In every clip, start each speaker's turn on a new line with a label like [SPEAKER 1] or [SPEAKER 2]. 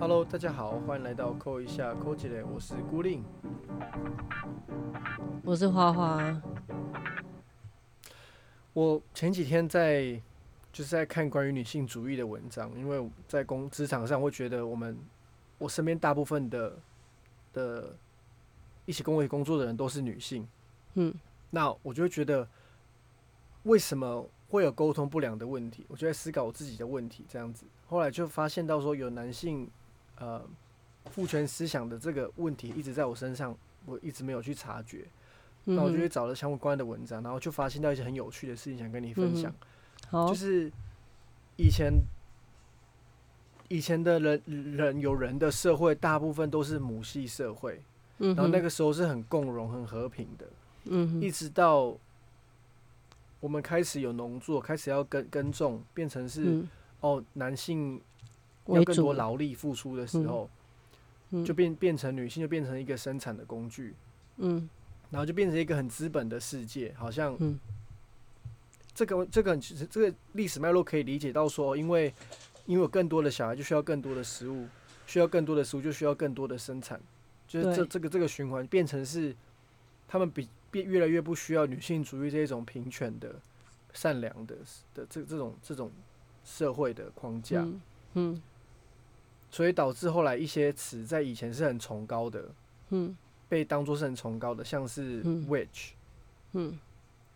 [SPEAKER 1] Hello，大家好，欢迎来到扣一下扣起来，我是孤令。
[SPEAKER 2] 我是花花，
[SPEAKER 1] 我前几天在就是在看关于女性主义的文章，因为在工职场上会觉得我们我身边大部分的的一起跟我一起工作的人都是女性，
[SPEAKER 2] 嗯
[SPEAKER 1] 那我就会觉得为什么会有沟通不良的问题？我就在思考我自己的问题，这样子。后来就发现到说有男性呃父权思想的这个问题一直在我身上，我一直没有去察觉。
[SPEAKER 2] 嗯
[SPEAKER 1] 那我就去，找了相关的文章，然后就发现到一些很有趣的事情，想跟你分享。
[SPEAKER 2] 好，
[SPEAKER 1] 就是以前以前的人人有人的社会，大部分都是母系社会，
[SPEAKER 2] 嗯，
[SPEAKER 1] 然后那个时候是很共荣、很和平的。一
[SPEAKER 2] 嗯一，
[SPEAKER 1] 直到我们开始有农作，开始要耕耕种，变成是、
[SPEAKER 2] 嗯，
[SPEAKER 1] 哦男性要更多，劳力付出的时
[SPEAKER 2] 嗯
[SPEAKER 1] 候，
[SPEAKER 2] 嗯。
[SPEAKER 1] 就变变成女性就变成一个生产的工具，
[SPEAKER 2] 嗯。
[SPEAKER 1] 然后就变成一个很资本的世界，好像
[SPEAKER 2] 嗯。
[SPEAKER 1] 这个这个其实这个历史脉络可以理解到说，因为因为有更多的小孩就需要更多的食物，需要更多的食物就需要更多的生产，就是这这个这个循环变成是他们比变越来越不需要女性主义这一种平权的、善良的的这这种这种社会的框架，
[SPEAKER 2] 嗯嗯
[SPEAKER 1] 所以导致后来一些词在以前是很崇高的，
[SPEAKER 2] 嗯。
[SPEAKER 1] 被当作是很崇高的，像是
[SPEAKER 2] 嗯。
[SPEAKER 1] witch，、
[SPEAKER 2] 嗯，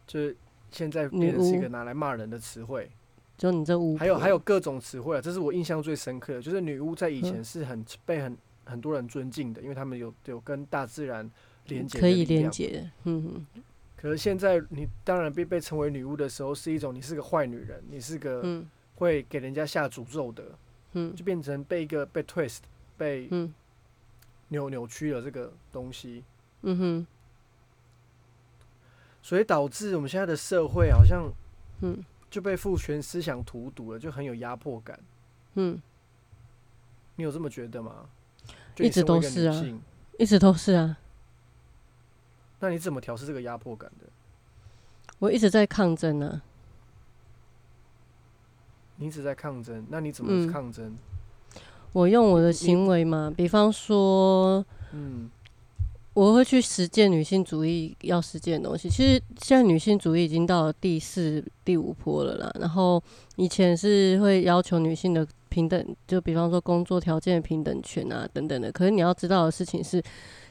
[SPEAKER 1] 就是现在变成是一个拿来骂人的词汇。
[SPEAKER 2] 就你这巫，
[SPEAKER 1] 还有还有各种词汇啊，这是我印象最深刻的，就是女巫在以前
[SPEAKER 2] 嗯。
[SPEAKER 1] 是很被很很多人尊敬的，因为他们有有跟大自然连接，
[SPEAKER 2] 可以连。接，嗯哼，
[SPEAKER 1] 可是现在你当然被被称为女巫的时候，是一种你是个坏女人，你是个
[SPEAKER 2] 嗯。
[SPEAKER 1] 会给人家下诅咒的，
[SPEAKER 2] 嗯。
[SPEAKER 1] 就变成被一个被 twist 被
[SPEAKER 2] 嗯。
[SPEAKER 1] 扭扭曲了这个东西，
[SPEAKER 2] 嗯哼，
[SPEAKER 1] 所以导致我们现在的社会好像
[SPEAKER 2] 嗯。
[SPEAKER 1] 就被父权思想荼毒了，就很有压迫感。
[SPEAKER 2] 嗯，
[SPEAKER 1] 你有这么觉得吗？就
[SPEAKER 2] 一直都是啊。一直都是啊，
[SPEAKER 1] 那你怎么调试这个压迫感的？
[SPEAKER 2] 我一直在抗争啊，
[SPEAKER 1] 你一直在抗争，那你怎
[SPEAKER 2] 嗯
[SPEAKER 1] 么抗争？
[SPEAKER 2] 我用我的行为嘛，比方说，
[SPEAKER 1] 嗯
[SPEAKER 2] 我会去实践女性主义要实践的东西。其实现在女性主义已经到了第四、第五波了啦。然后以前是会要求女性的平等，就比方说工作条件的平等权啊等等的。可是你要知道的事情是，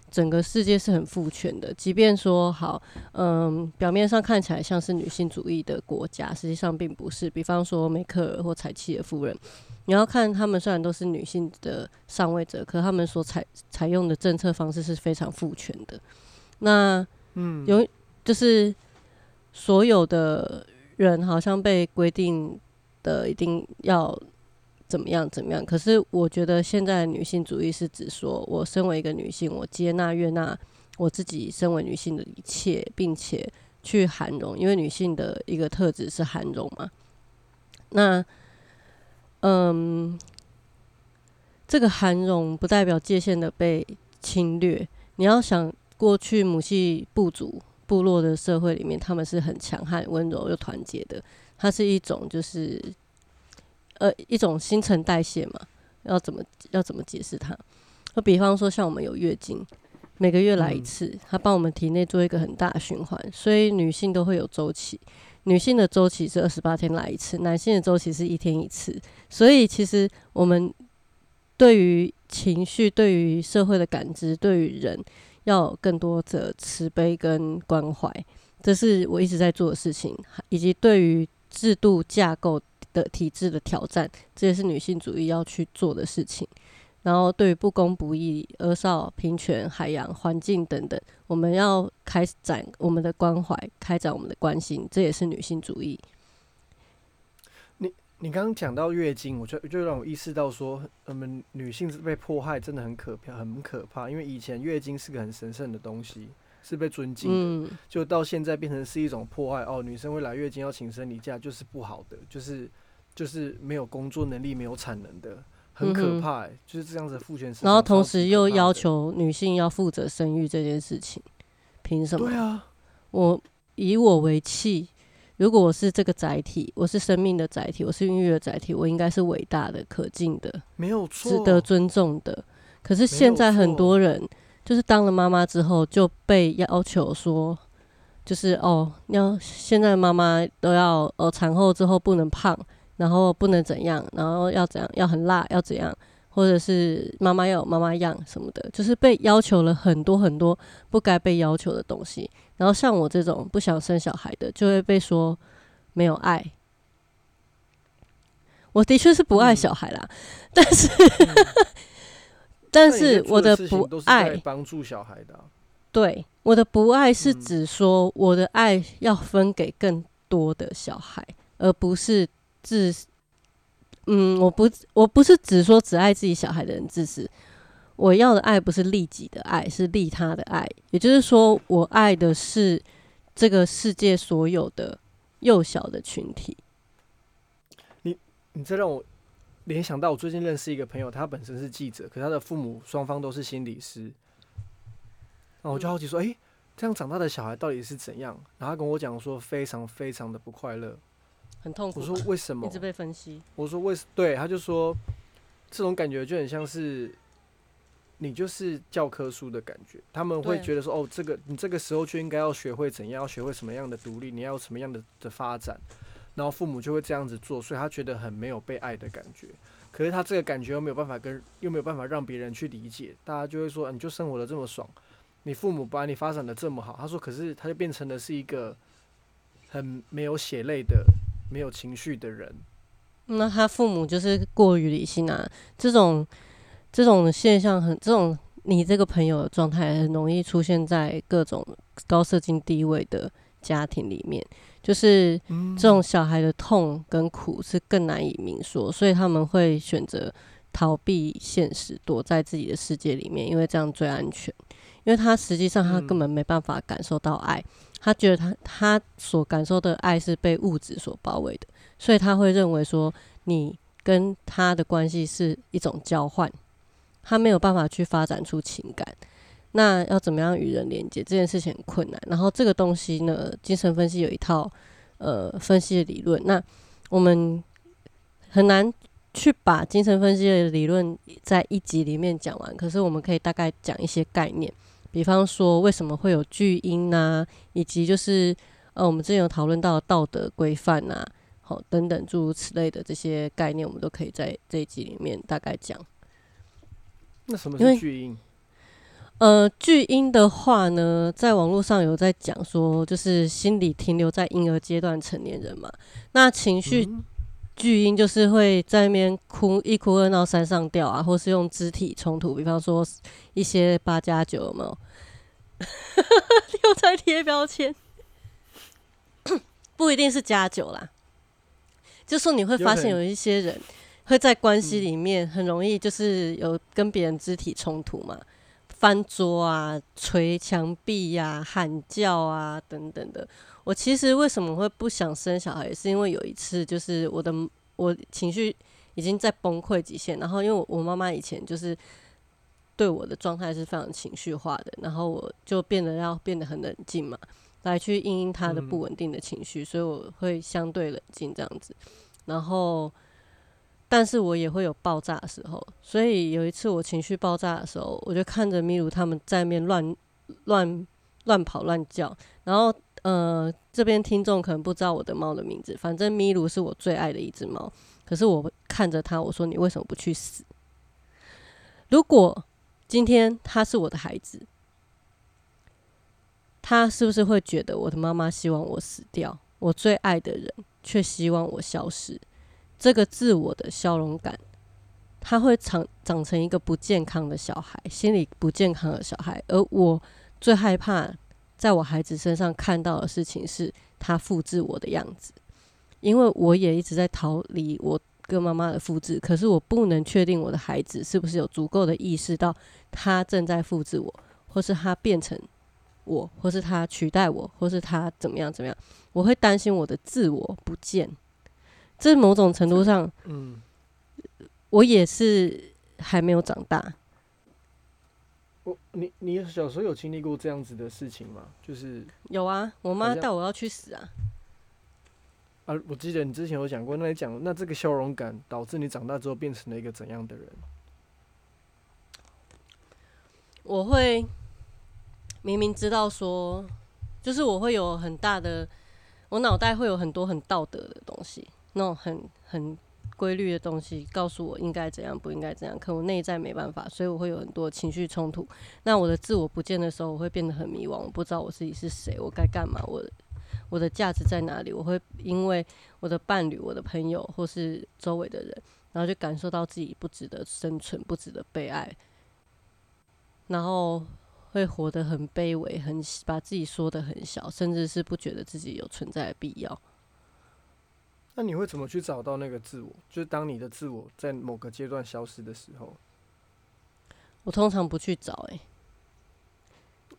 [SPEAKER 2] 整个世界是很父权的。即便说好，嗯，表面上看起来像是女性主义的国家，实际上并不是。比方说梅克尔或柴契尔夫人。你要看他们虽然都是女性的上位者，可他们所采采用的政策方式是非常父权的。那
[SPEAKER 1] 嗯，
[SPEAKER 2] 有就是所有的人好像被规定的一定要怎么样怎么样，可是我觉得现在女性主义是指说我身为一个女性，我接纳悦纳我自己身为女性的一切，并且去涵容，因为女性的一个特质是涵容嘛。那嗯，这个涵容不代表界限的被侵略。你要想过去母系部族部落的社会里面，他们是很强悍、温柔又团结的。它是一种就是呃一种新陈代谢嘛，要怎么要怎么解释它？就比方说像我们有月经，每个月来一
[SPEAKER 1] 嗯
[SPEAKER 2] 次，它帮我们体内做一个很大的循环，所以女性都会有周期。女性的周期是二十八天来一次，男性的周期是一天一次。所以其实我们对于情绪、对于社会的感知、对于人，要有更多的慈悲跟关怀，这是我一直在做的事情，以及对于制度架构的体制的挑战，这也是女性主义要去做的事情。然后对于不公不义、儿少、平权、海洋、环境等等，我们要开展我们的关怀，开展我们的关心，这也是女性主义。
[SPEAKER 1] 你你刚刚讲到月经，我就就让我意识到说，我们女性是被迫害，真的很可怕，很可怕。因为以前月经是个很神圣的东西，是被尊敬的，
[SPEAKER 2] 嗯，
[SPEAKER 1] 就到现在变成是一种迫害。哦，女生会来月经要请生理假，就是不好的，就是就是没有工作能力、没有产能的，很可怕、欸。就是这样子的父权
[SPEAKER 2] 然后同时又要求女性要负责生育这件事情，凭什么？
[SPEAKER 1] 对啊，
[SPEAKER 2] 我以我为妻，如果我是这个载体，我是生命的载体，我是孕育的载体，我应该是伟大的、可敬的、
[SPEAKER 1] 没有错，
[SPEAKER 2] 值得尊重的。可是现在很多人就是当了妈妈之后就被要求说，就是哦，要现在妈妈都要呃产后之后不能胖，然后不能怎样，然后要怎样，要很辣，要怎样，或者是妈妈要有妈妈样什么的，就是被要求了很多很多不该被要求的东西。然后像我这种不想生小孩的，就会被说没有爱。我的确是不爱小孩啦，但是。但是我的不爱
[SPEAKER 1] 帮助小孩的，
[SPEAKER 2] 对我的不爱是指说我的爱要分给更多的小孩，而不是自嗯，我不我不是只说只爱自己小孩的人自私。我要的爱不是利己的爱，是利他的爱。也就是说，我爱的是这个世界所有的幼小的群体。
[SPEAKER 1] 你你这让我。联想到我最近认识一个朋友，他本身是记者，可他的父母双方都是心理师。然后我就好奇说：“哎，这样长大的小孩到底是怎样？”然后他跟我讲说：“非常非常的不快乐，
[SPEAKER 2] 很痛苦。”
[SPEAKER 1] 我说：“为什么？”
[SPEAKER 2] 一直被分析。
[SPEAKER 1] 我说：“为什对。”他就说：“这种感觉就很像是你就是教科书的感觉。他们会觉得说：‘哦，这个你这个时候就应该要学会怎样，要学会什么样的独立，你要什么样的的发展。’”然后父母就会这样子做，所以他觉得很没有被爱的感觉。可是他这个感觉又没有办法跟，又没有办法让别人去理解。大家就会说：“你就生活的这么爽，你父母把你发展的这么好。”他说：“可是他就变成了是一个很没有血泪的、没有情绪的人。”
[SPEAKER 2] 那他父母就是过于理性啊！这种这种现象很，这种你这个朋友的状态很容易出现在各种高社经地位的家庭里面。就是这种小孩的痛跟苦是更难以明说，所以他们会选择逃避现实，躲在自己的世界里面，因为这样最安全。因为他实际上他根本没办法感受到爱，他觉得他他所感受的爱是被物质所包围的，所以他会认为说你跟他的关系是一种交换，他没有办法去发展出情感。那要怎么样与人连接这件事情很困难。然后这个东西呢，精神分析有一套呃分析的理论。那我们很难去把精神分析的理论在一集里面讲完。可是我们可以大概讲一些概念，比方说为什么会有巨婴呐，以及就是呃我们之前有讨论到道德规范呐，好等等诸如此类的这些概念，我们都可以在这一集里面大概讲。
[SPEAKER 1] 那什么是巨婴？
[SPEAKER 2] 呃，巨婴的话呢，在网络上有在讲说，就是心理停留在婴儿阶段成年人嘛。那情绪巨婴就是会在那边哭一哭二闹三上吊啊，或是用肢体冲突，比方说一些八加九有没有？又在贴标签，不一定是加九啦。就说你会发现有一些人会在关系里面很容易就是有跟别人肢体冲突嘛。翻桌啊、捶墙壁呀、喊叫啊等等的。我其实为什么会不想生小孩，是因为有一次就是我的我情绪已经在崩溃极限，然后因为我妈妈以前就是对我的状态是非常情绪化的，然后我就变得要变得很冷静嘛，来去应应她的不稳定的情绪，所以我会相对冷静这样子，然后。但是我也会有爆炸的时候，所以有一次我情绪爆炸的时候，我就看着米鲁他们在面乱乱乱跑乱叫，然后呃这边听众可能不知道我的猫的名字，反正米卢是我最爱的一只猫。可是我看着它，我说你为什么不去死？如果今天它是我的孩子，它是不是会觉得我的妈妈希望我死掉？我最爱的人却希望我消失？这个自我的消融感，它会长长成一个不健康的小孩，心理不健康的小孩。而我最害怕在我孩子身上看到的事情是他复制我的样子，因为我也一直在逃离我跟妈妈的复制。可是我不能确定我的孩子是不是有足够的意识到他正在复制我，或是他变成我，或是他取代我，或是他怎么样怎么样。我会担心我的自我不见。这某种程度上，嗯，我也是还没有长大。
[SPEAKER 1] 我你你小时候有经历过这样子的事情吗？就是
[SPEAKER 2] 有啊，我妈带我要去死啊。
[SPEAKER 1] 啊，我记得你之前有讲过，那你讲，那这个笑容感导致你长大之后变成了一个怎样的人？
[SPEAKER 2] 我会明明知道说，就是我会有很大的，我脑袋会有很多很道德的东西，那种很很规律的东西，告诉我应该怎样，不应该怎样。可我内在没办法，所以我会有很多情绪冲突。那我的自我不见的时候，我会变得很迷惘，我不知道我自己是谁，我该干嘛，我。我的价值在哪里？我会因为我的伴侣、我的朋友或是周围的人，然后就感受到自己不值得生存、不值得被爱，然后会活得很卑微，很把自己说得很小，甚至是不觉得自己有存在的必要。
[SPEAKER 1] 那你会怎么去找到那个自我？就是当你的自我在某个阶段消失的时候，
[SPEAKER 2] 我通常不去找，哎，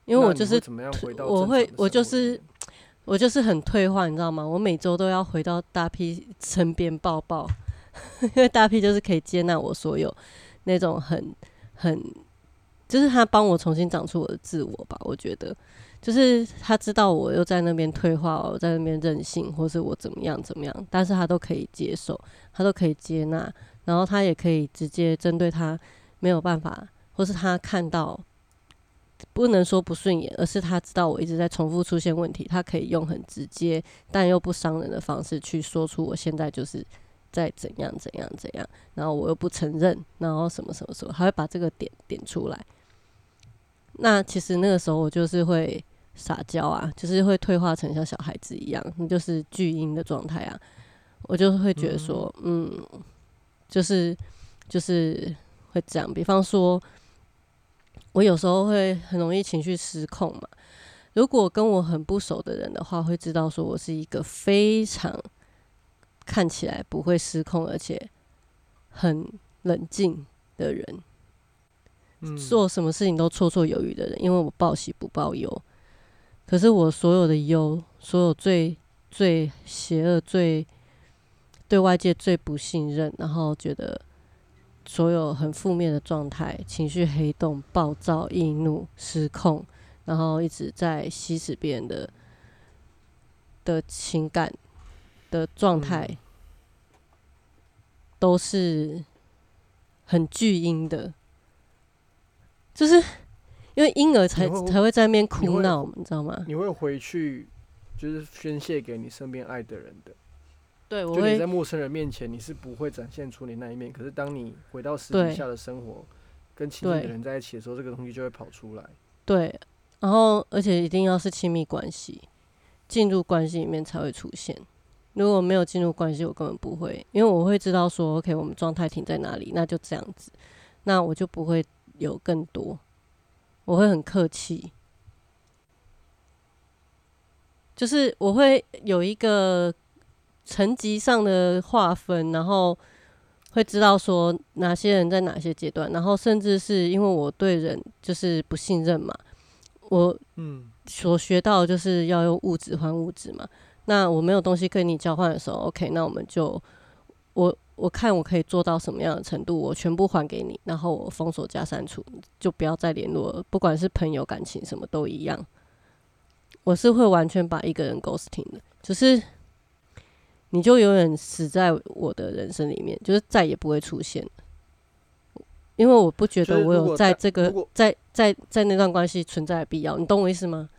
[SPEAKER 2] 因为我就是
[SPEAKER 1] 怎么样回到
[SPEAKER 2] 我会我就是。我就是很退化，你知道吗？我每周都要回到大 P 身边抱抱，因为大 P 就是可以接纳我所有那种很很，就是他帮我重新长出我的自我吧。我觉得，就是他知道我又在那边退化，我在那边任性，或是我怎么样怎么样，但是他都可以接受，他都可以接纳，然后他也可以直接针对他没有办法，或是他看到。不能说不顺眼，而是他知道我一直在重复出现问题，他可以用很直接但又不伤人的方式去说出我现在就是在怎样怎样怎样，然后我又不承认，然后什么什么什么，他会把这个点点出来。那其实那个时候我就是会撒娇啊，就是会退化成像小孩子一样，就是巨婴的状态啊。我就会觉得说，嗯，就是就是会这样，比方说。我有时候会很容易情绪失控嘛。如果跟我很不熟的人的话，会知道说我是一个非常看起来不会失控，而且很冷静的人。做什么事情都绰绰有余的人，因为我报喜不报忧。可是我所有的忧，所有最最邪恶、最对外界最不信任，然后觉得。所有很负面的状态，情绪黑洞、暴躁、易怒、失控，然后一直在吸食别人的的情感的状态，都是很巨婴的，就是因为婴儿才才会在那边哭闹，你知道吗？
[SPEAKER 1] 你会回去就是宣泄给你身边爱的人的。
[SPEAKER 2] 对，
[SPEAKER 1] 就你在陌生人面前，你是不会展现出你那一面。可是当你回到私底下的生活，跟亲近的人在一起的时候，这个东西就会跑出来。
[SPEAKER 2] 对，然后而且一定要是亲密关系，进入关系里面才会出现。如果没有进入关系，我根本不会，因为我会知道说，OK，我们状态停在哪里，那就这样子，那我就不会有更多，我会很客气，就是我会有一个。层级上的划分，然后会知道说哪些人在哪些阶段，然后甚至是因为我对人就是不信任嘛，我嗯所学到就是要用物质换物质嘛。那我没有东西跟你交换的时候，OK，那我们就我我看我可以做到什么样的程度，我全部还给你，然后我封锁加删除，就不要再联络了。不管是朋友、感情什么都一样，我是会完全把一个人 ghosting 的，就是。你就永远死在我的人生里面，就是再也不会出现因为我不觉得我有在这个在在在那段关系存在的必要，你懂我意思吗？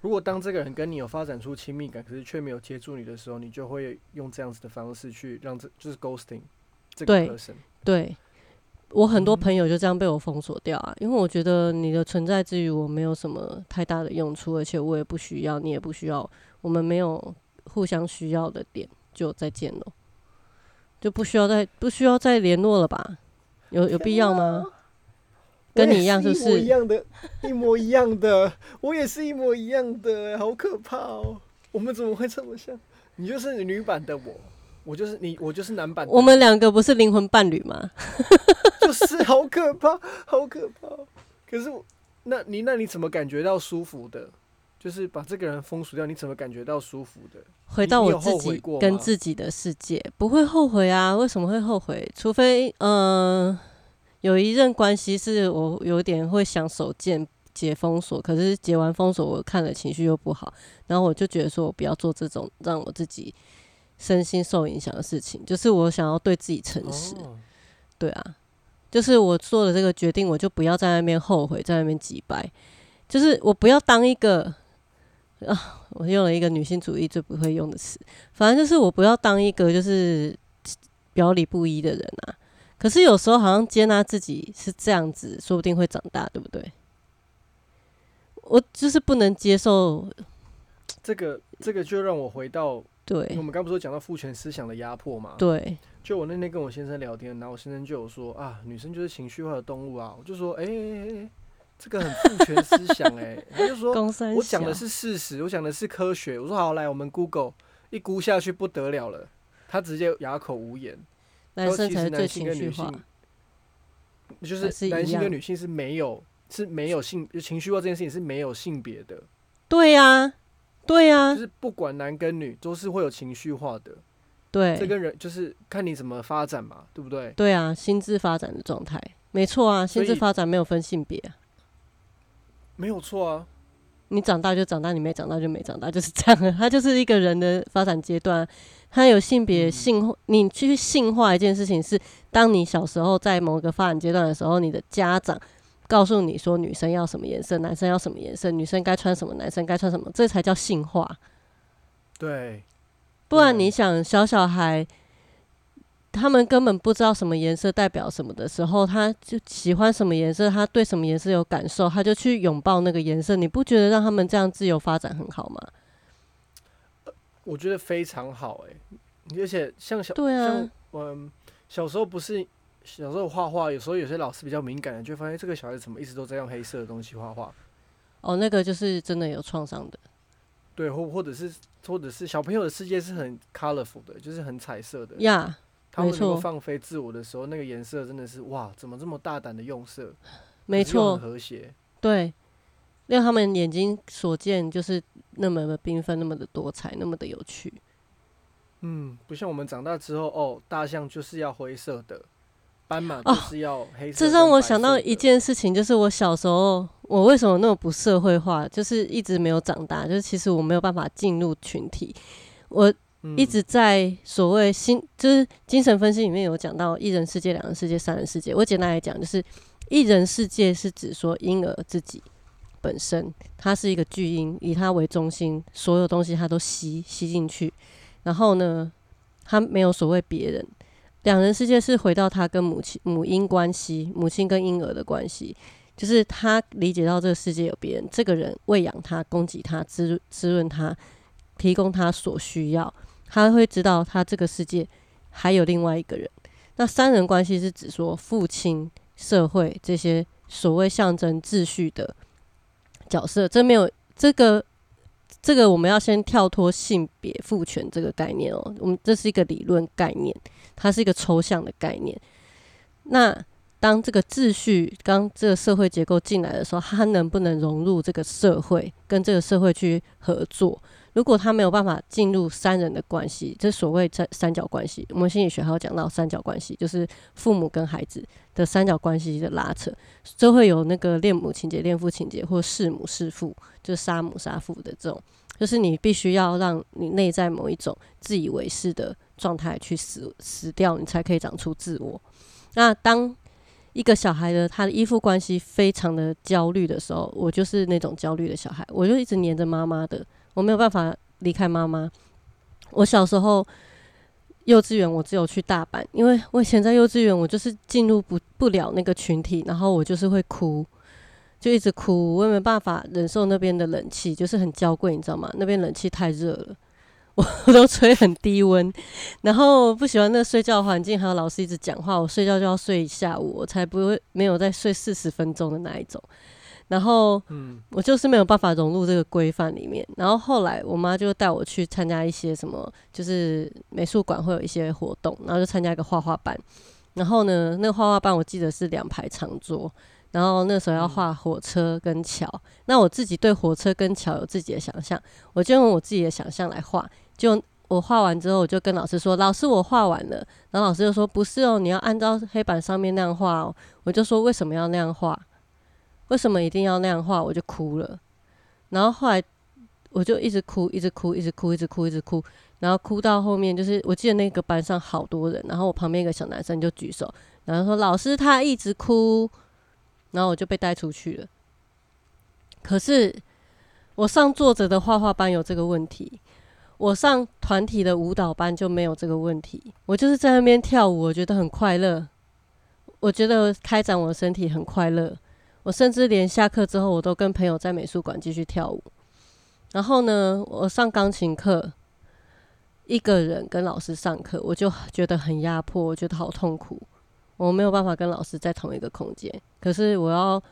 [SPEAKER 1] 如果当这个人跟你有发展出亲密感，可是却没有接住你的时候，你就会用这样子的方式去让这就是 ghosting 这个 person。
[SPEAKER 2] 对，我很多朋友就这样被我封锁掉啊，因为我觉得你的存在之于，我没有什么太大的用处，而且我也不需要，你也不需要，我们没有互相需要的点。就再见了，就不需要再不需要再联络了吧？有有必要吗？跟你一样，是不是
[SPEAKER 1] 一样的？一模一样的，我也是一模一样的，好可怕哦！我们怎么会这么像？你就是女版的我，我就是你，我就是男版。
[SPEAKER 2] 我们两个不是灵魂伴侣吗？
[SPEAKER 1] 就是好可怕，好可怕。可是，那你那你怎么感觉到舒服的？就是把这个人封锁掉，你怎么感觉到舒服的？
[SPEAKER 2] 回到我自己跟自己的世界，不会后悔啊？为什么会后悔？除非嗯，有一任关系是我有点会想手贱解封锁，可是解完封锁，我看了情绪又不好，然后我就觉得说我不要做这种让我自己身心受影响的事情，就是我想要对自己诚实。
[SPEAKER 1] 哦
[SPEAKER 2] 对啊，就是我做了这个决定，我就不要在那边后悔，在那边挤白，就是我不要当一个啊，我用了一个女性主义最不会用的词，反正就是我不要当一个就是表里不一的人啊。可是有时候好像接纳自己是这样子，说不定会长大，对不对？我就是不能接受，
[SPEAKER 1] 这个这个就让我回到
[SPEAKER 2] 对，我
[SPEAKER 1] 们刚不是讲到父权思想的压迫嘛？
[SPEAKER 2] 对，
[SPEAKER 1] 就我那天跟我先生聊天，然后我先生就有说啊，女生就是情绪化的动物啊，我就说，哎、哎哎这个很父权思想哎、他就说我讲的是事实，我讲的是科学。我说好，来我们 Google 一估下去不得了了，他直接哑口无言。
[SPEAKER 2] 男生才是最情绪化
[SPEAKER 1] 性，就
[SPEAKER 2] 是
[SPEAKER 1] 男性跟女性是没有是没有性就情绪化这件事情是没有性别的，
[SPEAKER 2] 对呀、对呀、
[SPEAKER 1] 就是不管男跟女都是会有情绪化的。
[SPEAKER 2] 对，
[SPEAKER 1] 这跟人就是看你怎么发展嘛，对不对？
[SPEAKER 2] 对啊，心智发展的状态，没错啊，心智发展没有分性别啊，
[SPEAKER 1] 没有错啊。
[SPEAKER 2] 你长大就长大，你没长大就没长大，就是这样啊。它就是一个人的发展阶段啊，它有性别
[SPEAKER 1] 嗯
[SPEAKER 2] 性，你去性化一件事情是，当你小时候在某个发展阶段的时候，你的家长告诉你说女生要什么颜色，男生要什么颜色，女生该穿什么，男生该穿什么，这才叫性化。
[SPEAKER 1] 对，
[SPEAKER 2] 不然你想，小小孩他们根本不知道什么颜色代表什么的时候，他就喜欢什么颜色，他对什么颜色有感受，他就去拥抱那个颜色。你不觉得让他们这样自由发展很好吗？
[SPEAKER 1] 我觉得非常好哎、而且像小
[SPEAKER 2] 对啊
[SPEAKER 1] 像嗯小时候不是小时候画画，有时候有些老师比较敏感的，就发现这个小孩子怎么一直都在用黑色的东西画画，
[SPEAKER 2] 哦，那个就是真的有创伤的。
[SPEAKER 1] 对，或或者是或者是小朋友的世界是很 colorful 的，就是很彩色的，
[SPEAKER 2] 呀、
[SPEAKER 1] 他们
[SPEAKER 2] 没错
[SPEAKER 1] 能够放飞自我的时候，那个颜色真的是哇，怎么这么大胆的用色？
[SPEAKER 2] 没错
[SPEAKER 1] 很，和谐。
[SPEAKER 2] 对，让他们眼睛所见就是那么的缤纷，那么的多彩，那么的有趣。
[SPEAKER 1] 嗯，不像我们长大之后，哦，大象就是要灰色的，斑马
[SPEAKER 2] 哦
[SPEAKER 1] 就是要黑色
[SPEAKER 2] 这让我想到一件事情，就是我小时候，我为什么那么不社会化，就是一直没有长大，就是其实我没有办法进入群体，我
[SPEAKER 1] 嗯
[SPEAKER 2] 一直在所谓心，就是精神分析里面有讲到一人世界、两人世界、三人世界。我简单来讲，就是一人世界是指说婴儿自己本身，它是一个巨婴，以它为中心，所有东西它都吸吸进去，然后呢，它没有所谓别人。两人世界是回到他跟母亲母婴关系，母亲跟婴儿的关系，就是他理解到这个世界有别人，这个人喂养他、供给他、滋滋润他，提供他所需要，他会知道他这个世界还有另外一个人。那三人关系是指说父亲、社会这些所谓象征秩序的角色，这没有这个这个我们要先跳脱性别父权这个概念哦，我们这是一个理论概念，它是一个抽象的概念。那当这个秩序、刚这个社会结构进来的时候，它能不能融入这个社会，跟这个社会去合作？如果他没有办法进入三人的关系，这所谓三三角关系，我们心理学还有讲到三角关系，就是父母跟孩子的三角关系的拉扯，就会有那个恋母情节、恋父情节，或弑母弑父，就杀母杀父的这种，就是你必须要让你内在某一种自以为是的状态去死死掉，你才可以长出自我。那当一个小孩的他的依附关系非常的焦虑的时候，我就是那种焦虑的小孩，我就一直黏着妈妈的，我没有办法离开妈妈。我小时候幼稚园我只有去大班，因为我以前在幼稚园我就是进入不不了那个群体，然后我就是会哭，就一直哭，我也没办法忍受那边的冷气，就是很娇贵，你知道吗？那边冷气太热了。我都吹很低温，然后不喜欢那睡觉环境，还有老师一直讲话，我睡觉就要睡一下午，我才不会没有再睡四十分钟的那一种。然后
[SPEAKER 1] 嗯，
[SPEAKER 2] 我就是没有办法融入这个规范里面。然后后来我妈就带我去参加一些什么，就是美术馆会有一些活动，然后就参加一个画画班。然后呢，那个画画班我记得是两排长桌，然后那时候要画火车跟桥。那我自己对火车跟桥有自己的想象，我就用我自己的想象来画。就我画完之后，我就跟老师说：“老师，我画完了。”然后老师就说：“不是哦，你要按照黑板上面那样画哦。”我就说：“为什么要那样画？为什么一定要那样画？”我就哭了。然后后来我就一直哭，一直哭，一直哭，一直哭，一直哭，然后哭到后面，就是我记得那个班上好多人，然后我旁边一个小男生就举手，然后说老师他一直哭，然后我就被带出去了。可是我上作者的画画班有这个问题，我上团体的舞蹈班就没有这个问题。我就是在那边跳舞，我觉得很快乐，我觉得开展我的身体很快乐。我甚至连下课之后，我都跟朋友在美术馆继续跳舞。然后呢，我上钢琴课，一个人跟老师上课，我就觉得很压迫，我觉得好痛苦。我没有办法跟老师在同一个空间，可是我要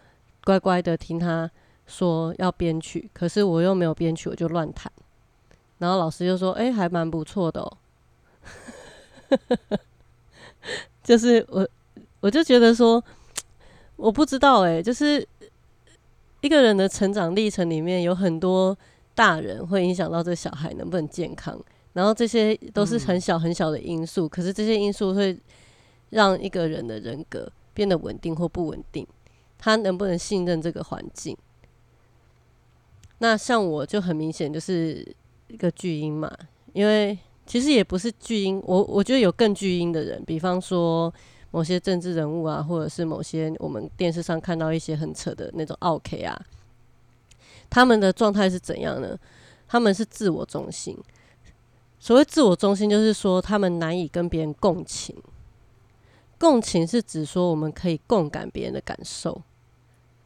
[SPEAKER 2] 乖乖的听他说要编曲，可是我又没有编曲，我就乱弹。然后老师就说：“哎，还蛮不错的哦。” 就是我，我就觉得说，我不知道哎，就是一个人的成长历程里面有很多。大人会影响到这小孩能不能健康，然后这些都是很小很小的因素，可是这些因素会让一个人的人格变得稳定或不稳定，他能不能信任这个环境？那像我就很明显就是一个巨婴嘛，因为其实也不是巨婴，我我觉得有更巨婴的人，比方说某些政治人物啊，或者是某些我们电视上看到一些很扯的那种奥 K 啊。他们的状态是怎样呢？他们是自我中心。所谓自我中心，就是说他们难以跟别人共情。共情是指说我们可以共感别人的感受，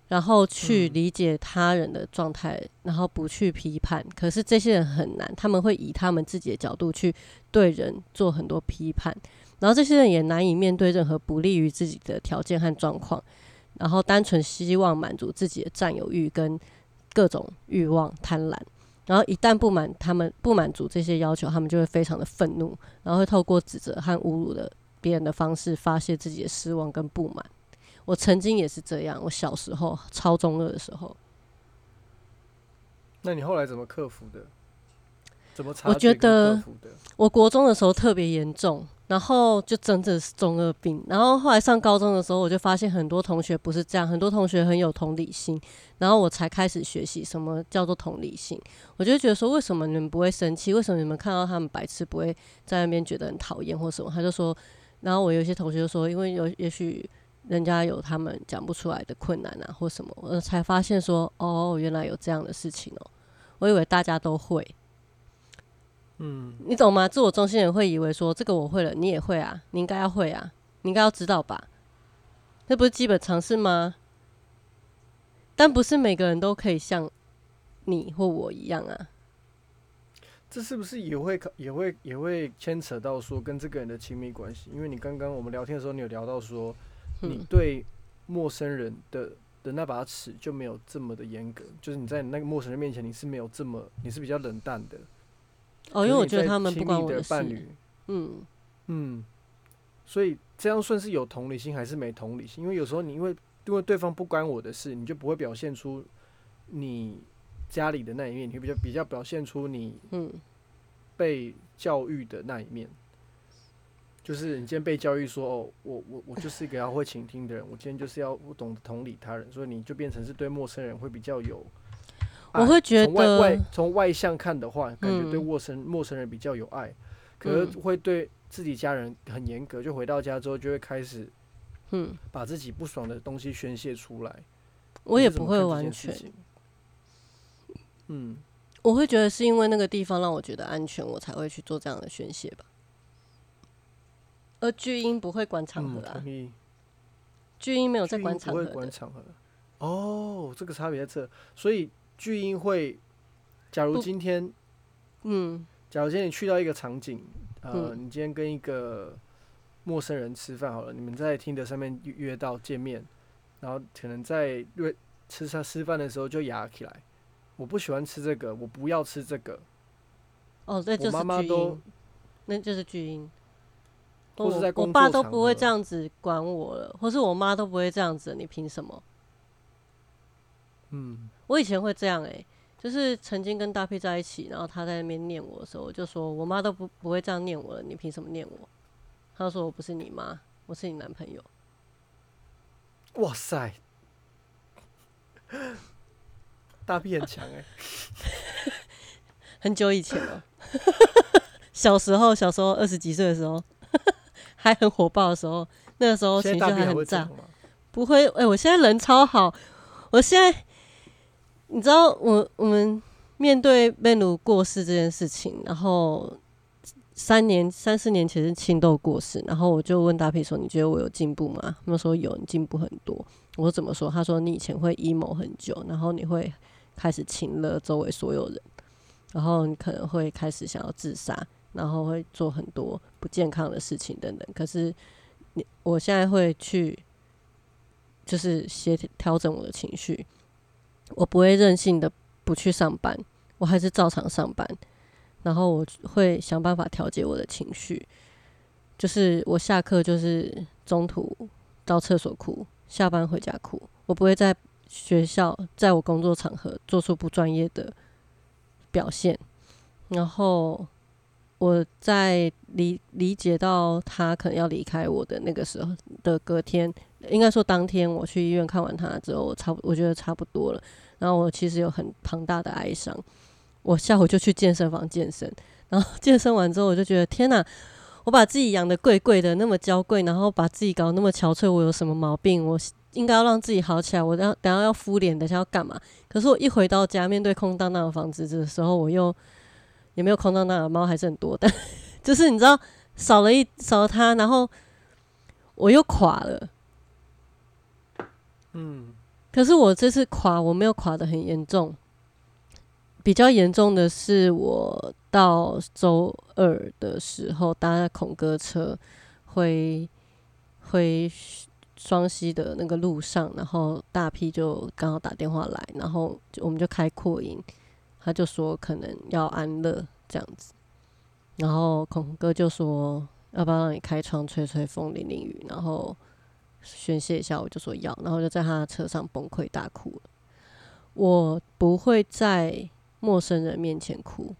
[SPEAKER 2] 然后去理解他人的状态，然后不去批判。可是这些人很难，他们会以他们自己的角度去对人做很多批判，然后这些人也难以面对任何不利于自己的条件和状况，然后单纯希望满足自己的占有欲跟。各种欲望、贪婪，然后一旦不满他们不满足这些要求，他们就会非常的愤怒，然后会透过指责和侮辱的别人的方式发泄自己的失望跟不满。我曾经也是这样，我小时候超中二的时候。
[SPEAKER 1] 那你后来怎么克服的？怎么？
[SPEAKER 2] 我觉得我国中的时候特别严重。然后就真的是中二病。然后后来上高中的时候，我就发现很多同学不是这样，很多同学很有同理心。然后我才开始学习什么叫做同理心。我就觉得说，为什么你们不会生气？为什么你们看到他们白痴不会在那边觉得很讨厌或什么？他就说，然后我有些同学就说，因为有也许人家有他们讲不出来的困难啊或什么，我才发现说，哦，原来有这样的事情哦。我以为大家都会。
[SPEAKER 1] 嗯，
[SPEAKER 2] 你懂吗？自我中心人会以为说这个我会了，你也会啊，你应该要会啊，你应该要知道吧？这不是基本常识吗？但不是每个人都可以像你或我一样啊。
[SPEAKER 1] 这是不是也会也会也会牵扯到说跟这个人的亲密关系？因为你刚刚我们聊天的时候，你有聊到说，你对陌生人的的那把尺就没有这么的严格，就是你在那个陌生人面前，你是没有这么，你是比较冷淡的。
[SPEAKER 2] 哦，因为我觉得他们不管
[SPEAKER 1] 我的伴侣，嗯嗯，所以这样算是有同理心还是没同理心？因为有时候你因为因为对方不关我的事，你就不会表现出你家里的那一面，你会比较比较表现出你嗯被教育的那一面，就是你今天被教育说哦，我我我就是一个要会倾听的人，我今天就是要懂得同理他人，所以你就变成是对陌生人会比较有。
[SPEAKER 2] 我会觉
[SPEAKER 1] 得，从外从外向看的话，感觉对陌生陌生人比较有爱，可是会对自己家人很严格。就回到家之后，就会开始，嗯，把自己不爽的东西宣泄出来。
[SPEAKER 2] 我也不会完全，
[SPEAKER 1] 嗯，
[SPEAKER 2] 我会觉得是因为那个地方让我觉得安全，我才会去做这样的宣泄吧。而巨婴不会管场合啊，巨婴没有在管场合，
[SPEAKER 1] 管场合。哦，这个差别在这，所以。巨婴会，假如今天，
[SPEAKER 2] 嗯，
[SPEAKER 1] 假如今天你去到一个场景，呃，你今天跟一个陌生人吃饭好了，你们在听的上面约到见面，然后可能在约吃上吃饭的时候就牙起来，我不喜欢吃这个，我不要吃这个。
[SPEAKER 2] 哦，对就是巨婴，那就是巨婴。
[SPEAKER 1] 或是在
[SPEAKER 2] 我爸都不会这样子管我了，或是我妈都不会这样子，你凭什么？
[SPEAKER 1] 嗯。
[SPEAKER 2] 我以前会这样诶，就是曾经跟大 P 在一起，然后他在那边念我的时候，我就说我妈都不不会这样念我了，你凭什么念我？他说我不是你妈，我是你男朋友。
[SPEAKER 1] 哇塞，大 P 很强诶。
[SPEAKER 2] 很久以前了，小时候，小时候二十几岁的时候，还很火爆的时候，那个时候情绪还很炸。不会，哎，我现在人超好。我现在，你知道，我我们面对贝努过世这件事情，然后三年、三四年前是青豆过世，然后我就问大皮说：“你觉得我有进步吗？”他们说有，你进步很多。我怎么说？他说你以前会 emo 很久，然后你会开始亲了周围所有人，然后你可能会开始想要自杀，然后会做很多不健康的事情等等。可是你，我现在会去。就是协调调整我的情绪，我不会任性的不去上班，我还是照常上班。然后我会想办法调节我的情绪，就是我下课就是中途到厕所哭，下班回家哭。我不会在学校，在我工作场合做出不专业的表现。然后我在理理解到他可能要离开我的那个时候的隔天。应该说，当天我去医院看完他之后，差不我觉得差不多了。然后我其实有很庞大的哀伤，我下午就去健身房健身。然后健身完之后，我就觉得天哪！我把自己养的贵贵的，那么娇贵，然后把自己搞那么憔悴，我有什么毛病？我应该要让自己好起来。我等等下要敷脸，等下要干嘛？可是我一回到家，面对空荡荡的房子的时候，我又也没有空荡荡的猫，还是很多。但 就是你知道，少了一少了它，然后我又垮了。嗯，可是我这次垮，我没有垮的很严重。比较严重的是，我到周二的时候搭孔哥车回回双溪的那个路上，然后大批就刚好打电话来，然后我们就开扩音，他就说可能要安乐这样子，然后孔哥就说要不要让你开窗吹吹风淋淋雨，然后。宣泄一下，我就说要，然后就在他的车上崩溃大哭了。我不会在陌生人面前哭。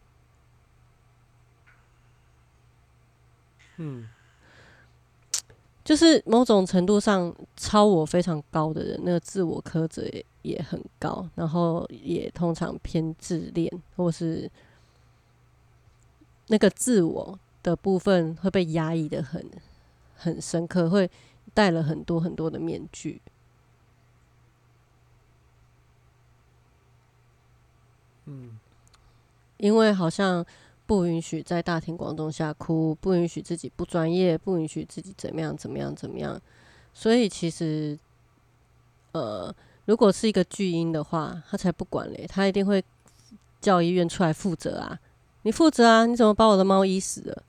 [SPEAKER 2] 嗯，就是某种程度上超我非常高的人，那个自我苛责也也很高，然后也通常偏自恋，或是那个自我的部分会被压抑的很很深刻，会。戴了很多很多的面具，嗯，因为好像不允许在大庭广众下哭，不允许自己不专业，不允许自己怎么样怎么样怎么样，所以其实，呃，如果是一个巨婴的话，他才不管嘞，他一定会叫医院出来负责啊，你负责啊，你怎么把我的猫医死了？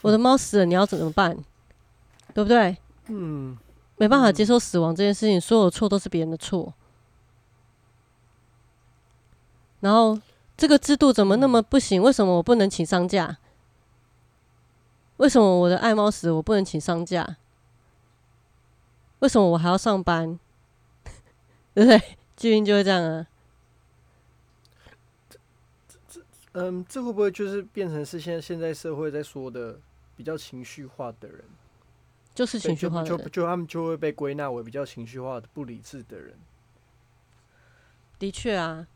[SPEAKER 2] 我的猫死了，你要怎么办？对不对？嗯，没办法接受死亡这件事情，所有错都是别人的错。然后这个制度怎么那么不行？为什么我不能请丧假？为什么我的爱猫死我不能请丧假？为什么我还要上班？对不对？巨婴就会这样啊。
[SPEAKER 1] 这这嗯，这会不会就是变成是现在现在社会在说的？比较情绪化的人，
[SPEAKER 2] 就是情绪化的
[SPEAKER 1] 人，就就他们就会被归纳为比较情绪化的、不理智的人。
[SPEAKER 2] 的确啊，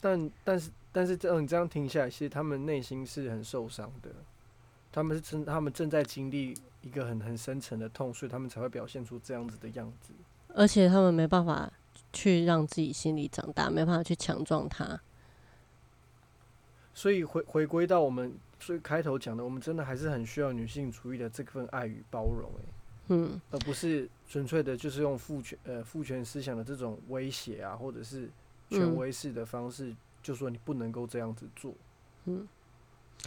[SPEAKER 1] 但但是但是这样你这样听下来，其实他们内心是很受伤的。他们是正他们正在经历一个很很深沉的痛，所以他们才会表现出这样子的样子。
[SPEAKER 2] 而且他们没办法去让自己心里长大，没办法去强壮他。
[SPEAKER 1] 所以回回归到我们。所以开头讲的，我们真的还是很需要女性主义的这份爱与包容，哎，嗯，而不是纯粹的，就是用父权呃父权思想的这种威胁啊，或者是权威式的方式，就说你不能够这样子做，嗯，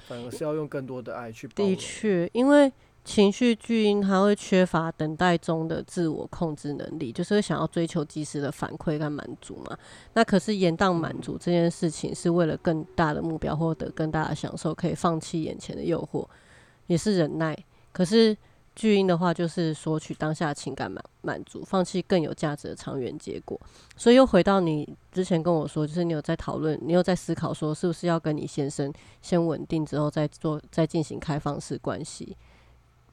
[SPEAKER 1] 反而是要用更多的爱去。
[SPEAKER 2] 的确，因为。情绪巨婴他会缺乏等待中的自我控制能力，就是想要追求及时的反馈跟满足嘛。那可是延宕满足这件事情，是为了更大的目标获得更大的享受，可以放弃眼前的诱惑，也是忍耐。可是巨婴的话，就是索取当下情感满满足，放弃更有价值的长远结果。所以又回到你之前跟我说，就是你有在讨论，你有在思考说，是不是要跟你先生先稳定之后再做，再进行开放式关系。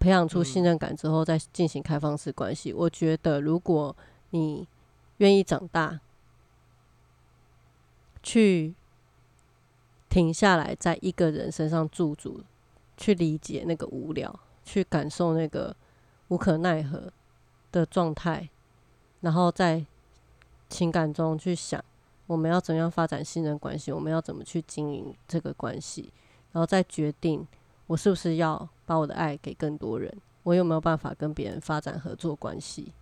[SPEAKER 2] 培养出信任感之后，再进行开放式关系。我觉得，如果你愿意长大，去停下来，在一个人身上驻足，去理解那个无聊，去感受那个无可奈何的状态，然后在情感中去想，我们要怎样发展信任关系，我们要怎么去经营这个关系，然后再决定我是不是要把我的爱给更多人，我有没有办法跟别人发展合作关系。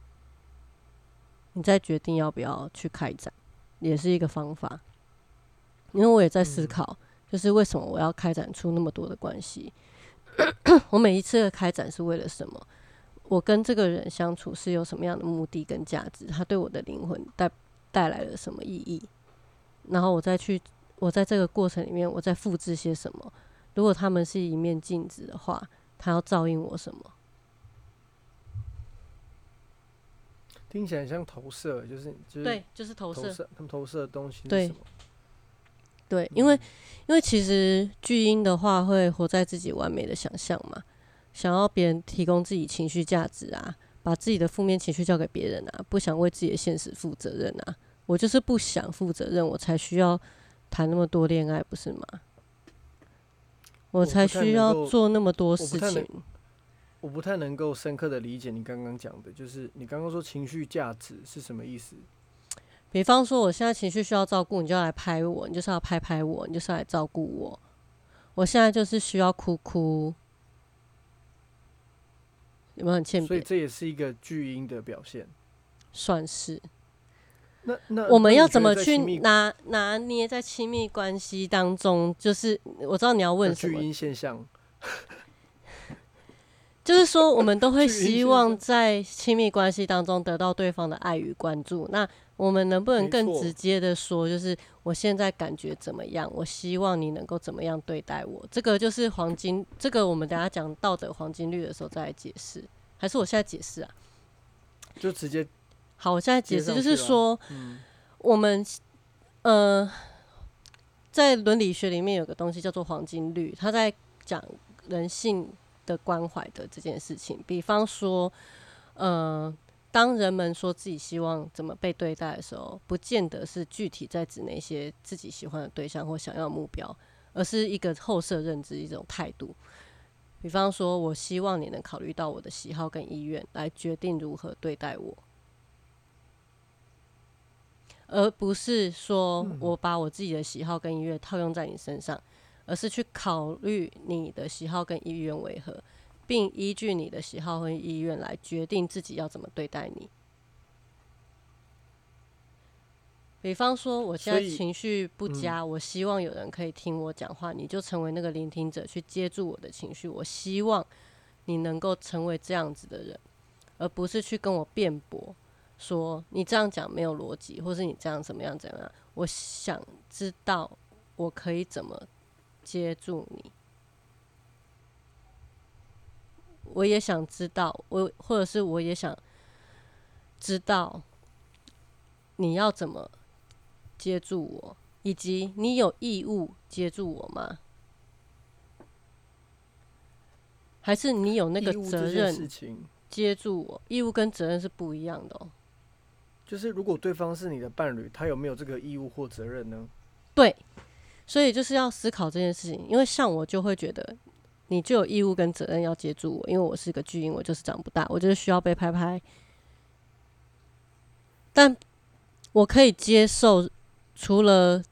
[SPEAKER 2] 你再决定要不要去开展，也是一个方法。因为我也在思考，就是为什么我要开展出那么多的关系？我每一次的开展是为了什么？我跟这个人相处是有什么样的目的跟价值？他对我的灵魂带带来了什么意义？然后我再去，我在这个过程里面，我在复制些什么？如果他们是一面镜子的话，他要照应我什么？
[SPEAKER 1] 听起来像投射，就是就是
[SPEAKER 2] 对，就是投射。
[SPEAKER 1] 投射，他们投射的东西是
[SPEAKER 2] 对
[SPEAKER 1] 什么？
[SPEAKER 2] 对，因为因为其实巨婴的话会活在自己完美的想象嘛，想要别人提供自己情绪价值啊，把自己的负面情绪交给别人啊，不想为自己的现实负责任啊。我就是不想负责任，我才需要谈那么多恋爱，不是吗？我
[SPEAKER 1] 我
[SPEAKER 2] 才需要做那么多事情。
[SPEAKER 1] 我不太能够深刻的理解你刚刚讲的，就是你刚刚说情绪价值是什么意思？
[SPEAKER 2] 比方说，我现在情绪需要照顾，你就要来拍我，你就是要拍拍我，你就是要来照顾我。我现在就是需要哭哭，有没有很欠
[SPEAKER 1] 所以？这也是一个巨婴的表现。
[SPEAKER 2] 算是。
[SPEAKER 1] 那那
[SPEAKER 2] 我们要怎么去拿拿捏在亲密关系当中？就是我知道你要问什么，
[SPEAKER 1] 巨婴现象？
[SPEAKER 2] 就是说我们都会 希望在亲密关系当中得到对方的爱与关注。那我们能不能更直接的说，就是我现在感觉怎么样？我希望你能够怎么样对待我？这个就是黄金，这个我们等下讲道德黄金律的时候再来解释，还是我现在解释啊？
[SPEAKER 1] 就直接
[SPEAKER 2] 好，我现在解释，就是说，
[SPEAKER 1] 嗯
[SPEAKER 2] 我们呃，在伦理学里面有个东西叫做黄金律，它在讲人性的关怀的这件事情。比方说，呃，当人们说自己希望怎么被对待的时候，不见得是具体在指那些自己喜欢的对象或想要的目标，而是一个后设认知一种态度。比方说，我希望你能考虑到我的喜好跟意愿，来决定如何对待我。而不是说我把我自己的喜好跟音乐套用在你身上，而是去考虑你的喜好跟意愿为何，并依据你的喜好和意愿来决定自己要怎么对待你。比方说，我现在情绪不佳，我希望有人可以听我讲话，你就成为那个聆听者，去接住我的情绪。我希望你能够成为这样子的人，而不是去跟我辩驳，说你这样讲没有逻辑，或是你这样怎么样怎么样。我想知道我可以怎么接住你，我也想知道，我或者是我也想知道你要怎么接住我，以及你有义务接住我吗？还是你有那个责任，接住我？义务跟责任是不一样的哦。
[SPEAKER 1] 就是如果对方是你的伴侣，他有没有这个义务或责任呢？
[SPEAKER 2] 对，所以就是要思考这件事情。因为像我就会觉得，你就有义务跟责任要接住我，因为我是个巨婴，我就是长不大，我就是需要被拍拍。但我可以接受，除了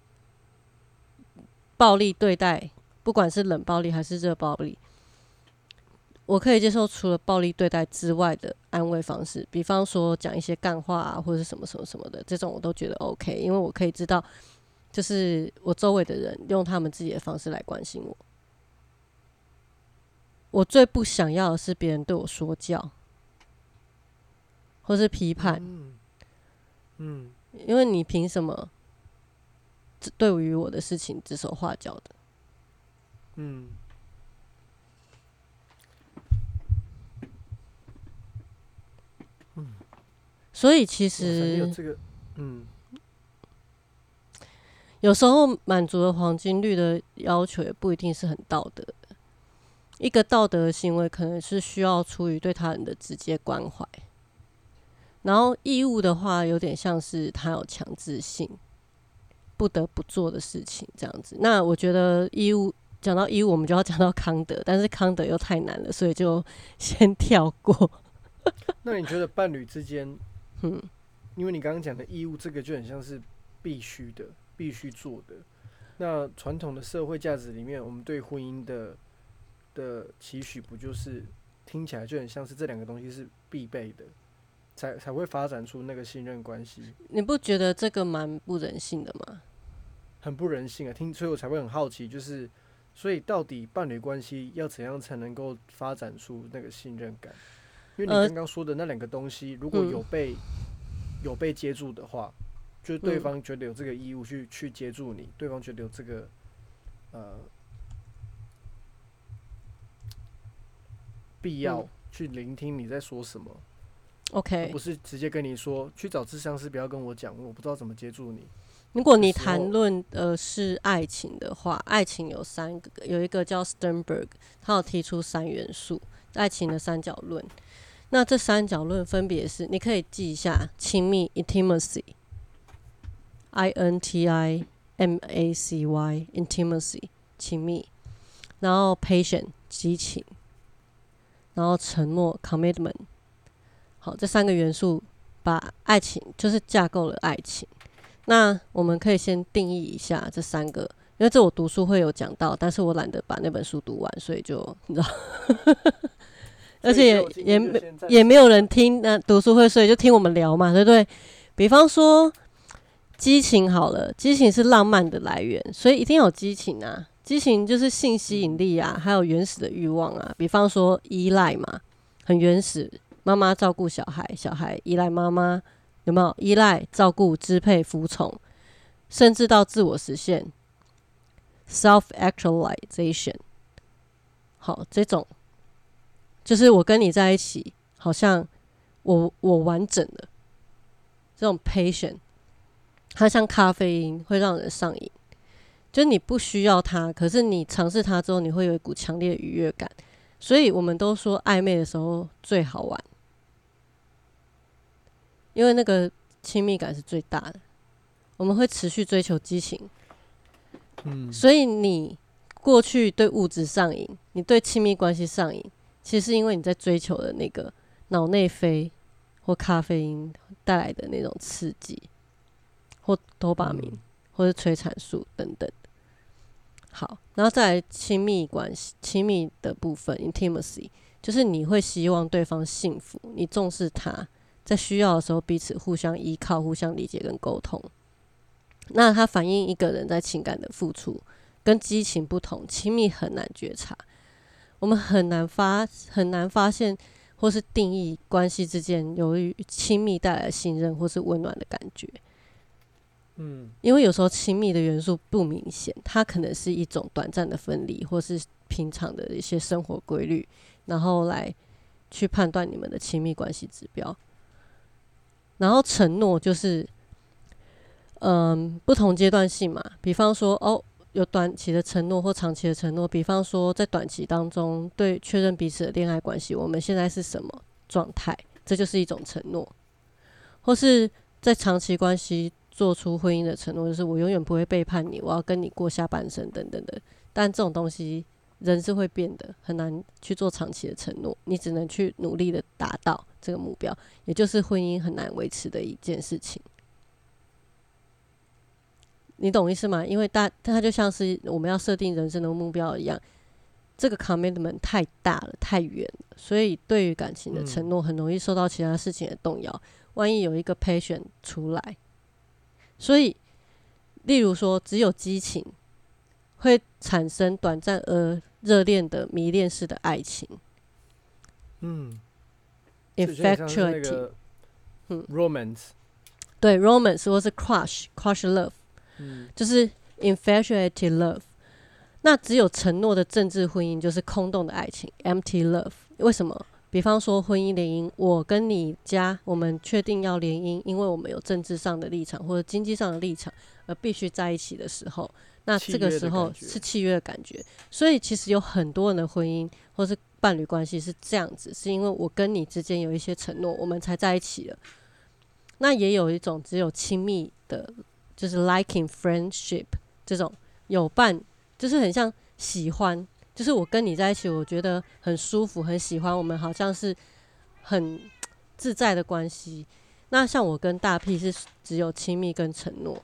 [SPEAKER 2] 暴力对待，不管是冷暴力还是热暴力，我可以接受除了暴力对待之外的安慰方式，比方说讲一些干话啊，或者什么什么什么的，这种我都觉得 OK，因为我可以知道。就是我周围的人用他们自己的方式来关心我。我最不想要的是别人对我说教，或是批判，
[SPEAKER 1] 嗯嗯，
[SPEAKER 2] 因为你凭什么只对于我的事情指手画脚的？
[SPEAKER 1] 嗯，
[SPEAKER 2] 所以其实
[SPEAKER 1] 这个，嗯，
[SPEAKER 2] 有时候满足了黄金律的要求，也不一定是很道德的。一个道德的行为可能是需要出于对他人的直接关怀，然后义务的话，有点像是他有强制性，不得不做的事情，这样子。那我觉得义务讲到义务，我们就要讲到康德，但是康德又太难了，所以就先跳过。
[SPEAKER 1] 那你觉得伴侣之间，
[SPEAKER 2] 嗯，
[SPEAKER 1] 因为你刚刚讲的义务，这个就很像是必须的、必须做的。那传统的社会价值里面，我们对婚姻的的期许，不就是听起来就很像是这两个东西是必备的，才才会发展出那个信任关系？
[SPEAKER 2] 你不觉得这个蛮不人性的吗？
[SPEAKER 1] 很不人性啊！听，所以我才会很好奇，就是所以到底伴侣关系要怎样才能够发展出那个信任感？因为你
[SPEAKER 2] 呃
[SPEAKER 1] 刚刚说的那两个东西，如果有被、有被接住的话，就是对
[SPEAKER 2] 嗯
[SPEAKER 1] 方觉得有这个义务去去接住你，对方觉得有这个呃必要
[SPEAKER 2] 嗯
[SPEAKER 1] 去聆听你在说什么
[SPEAKER 2] ，OK，
[SPEAKER 1] 不是直接跟你说去找智商师，不要跟我讲，我不知道怎么接住你。
[SPEAKER 2] 如果你谈论的是爱情的话，爱情有三个，有一个叫 Sternberg，他有提出三元素，爱情的三角论。那这三角论分别是，你可以记一下：亲密 （intimacy），I N T I M A C Y，intimacy 亲密，然后 patient 激情，然后承诺 commitment。好，这三个元素把爱情就是架构了爱情。那我们可以先定义一下这三个，因为这我读书会有讲到，但是我懒得把那本书读完，所以就你知道，而且也也没也没有人听那读书会，所以就听我们聊嘛，对不对？比方说激情好了，激情是浪漫的来源，所以一定有激情啊。激情就是性吸引力啊，还有原始的欲望啊。比方说依赖嘛，很原始，妈妈照顾小孩，小孩依赖妈妈，有没有依赖、照顾、支配、服从，甚至到自我实现 （self actualization）。好，这种就是我跟你在一起，好像我我完整的。这种 patient，它像咖啡因，会让人上瘾。就你不需要它，可是你尝试它之后，你会有一股强烈的愉悦感。所以我们都说暧昧的时候最好玩。因为那个亲密感是最大的，我们会持续追求激情，
[SPEAKER 1] 嗯，
[SPEAKER 2] 所以你过去对物质上瘾，你对亲密关系上瘾，其实是因为你在追求的那个脑内啡或咖啡因带来的那种刺激，或多巴胺、
[SPEAKER 1] 嗯
[SPEAKER 2] 或是催产素等等。好，然后再来亲密关系，亲密的部分 （intimacy） 就是你会希望对方幸福，你重视他，在需要的时候彼此互相依靠、互相理解跟沟通。那它反映一个人在情感的付出，跟激情不同，亲密很难觉察，我们很难发很难发现或是定义关系之间由于亲密带来的信任或是温暖的感觉。
[SPEAKER 1] 嗯
[SPEAKER 2] 因为有时候亲密的元素不明显，它可能是一种短暂的分离，或是平常的一些生活规律，然后来去判断你们的亲密关系指标。然后承诺就是，嗯，不同阶段性嘛，比方说哦，有短期的承诺或长期的承诺，比方说在短期当中对确认彼此的恋爱关系，我们现在是什么状态，这就是一种承诺，或是在长期关系做出婚姻的承诺，就是我永远不会背叛你，我要跟你过下半生等等的。但这种东西人是会变的，很难去做长期的承诺，你只能去努力的达到这个目标，也就是婚姻很难维持的一件事情。你懂意思吗？因为大它就像是我们要设定人生的目标一样，这个 commitment 太大了，太远了，所以对于感情的承诺很容易受到其他事情的动摇。万一有一个 patient 出来，所以，例如说，只有激情会产生短暂而热恋的迷恋式的爱情。
[SPEAKER 1] 嗯，这就很像是那
[SPEAKER 2] ，infatuating，嗯。
[SPEAKER 1] romance，
[SPEAKER 2] 对，romance 或是 crush，crush love，
[SPEAKER 1] 嗯
[SPEAKER 2] 就是 infatuated love。那只有承诺的政治婚姻就是空洞的爱情，empty love。为什么？比方说婚姻联姻，我跟你家我们确定要联姻，因为我们有政治上的立场或者经济上的立场，而必须在一起的时候，那这个时候是契约的感觉。所以其实有很多人的婚姻或是伴侣关系是这样子，是因为我跟你之间有一些承诺，我们才在一起了。那也有一种只有亲密的，就是 liking friendship 这种有伴，就是很像喜欢，就是我跟你在一起，我觉得很舒服，很喜欢，我们好像是很自在的关系。那像我跟大 P 是只有亲密跟承诺，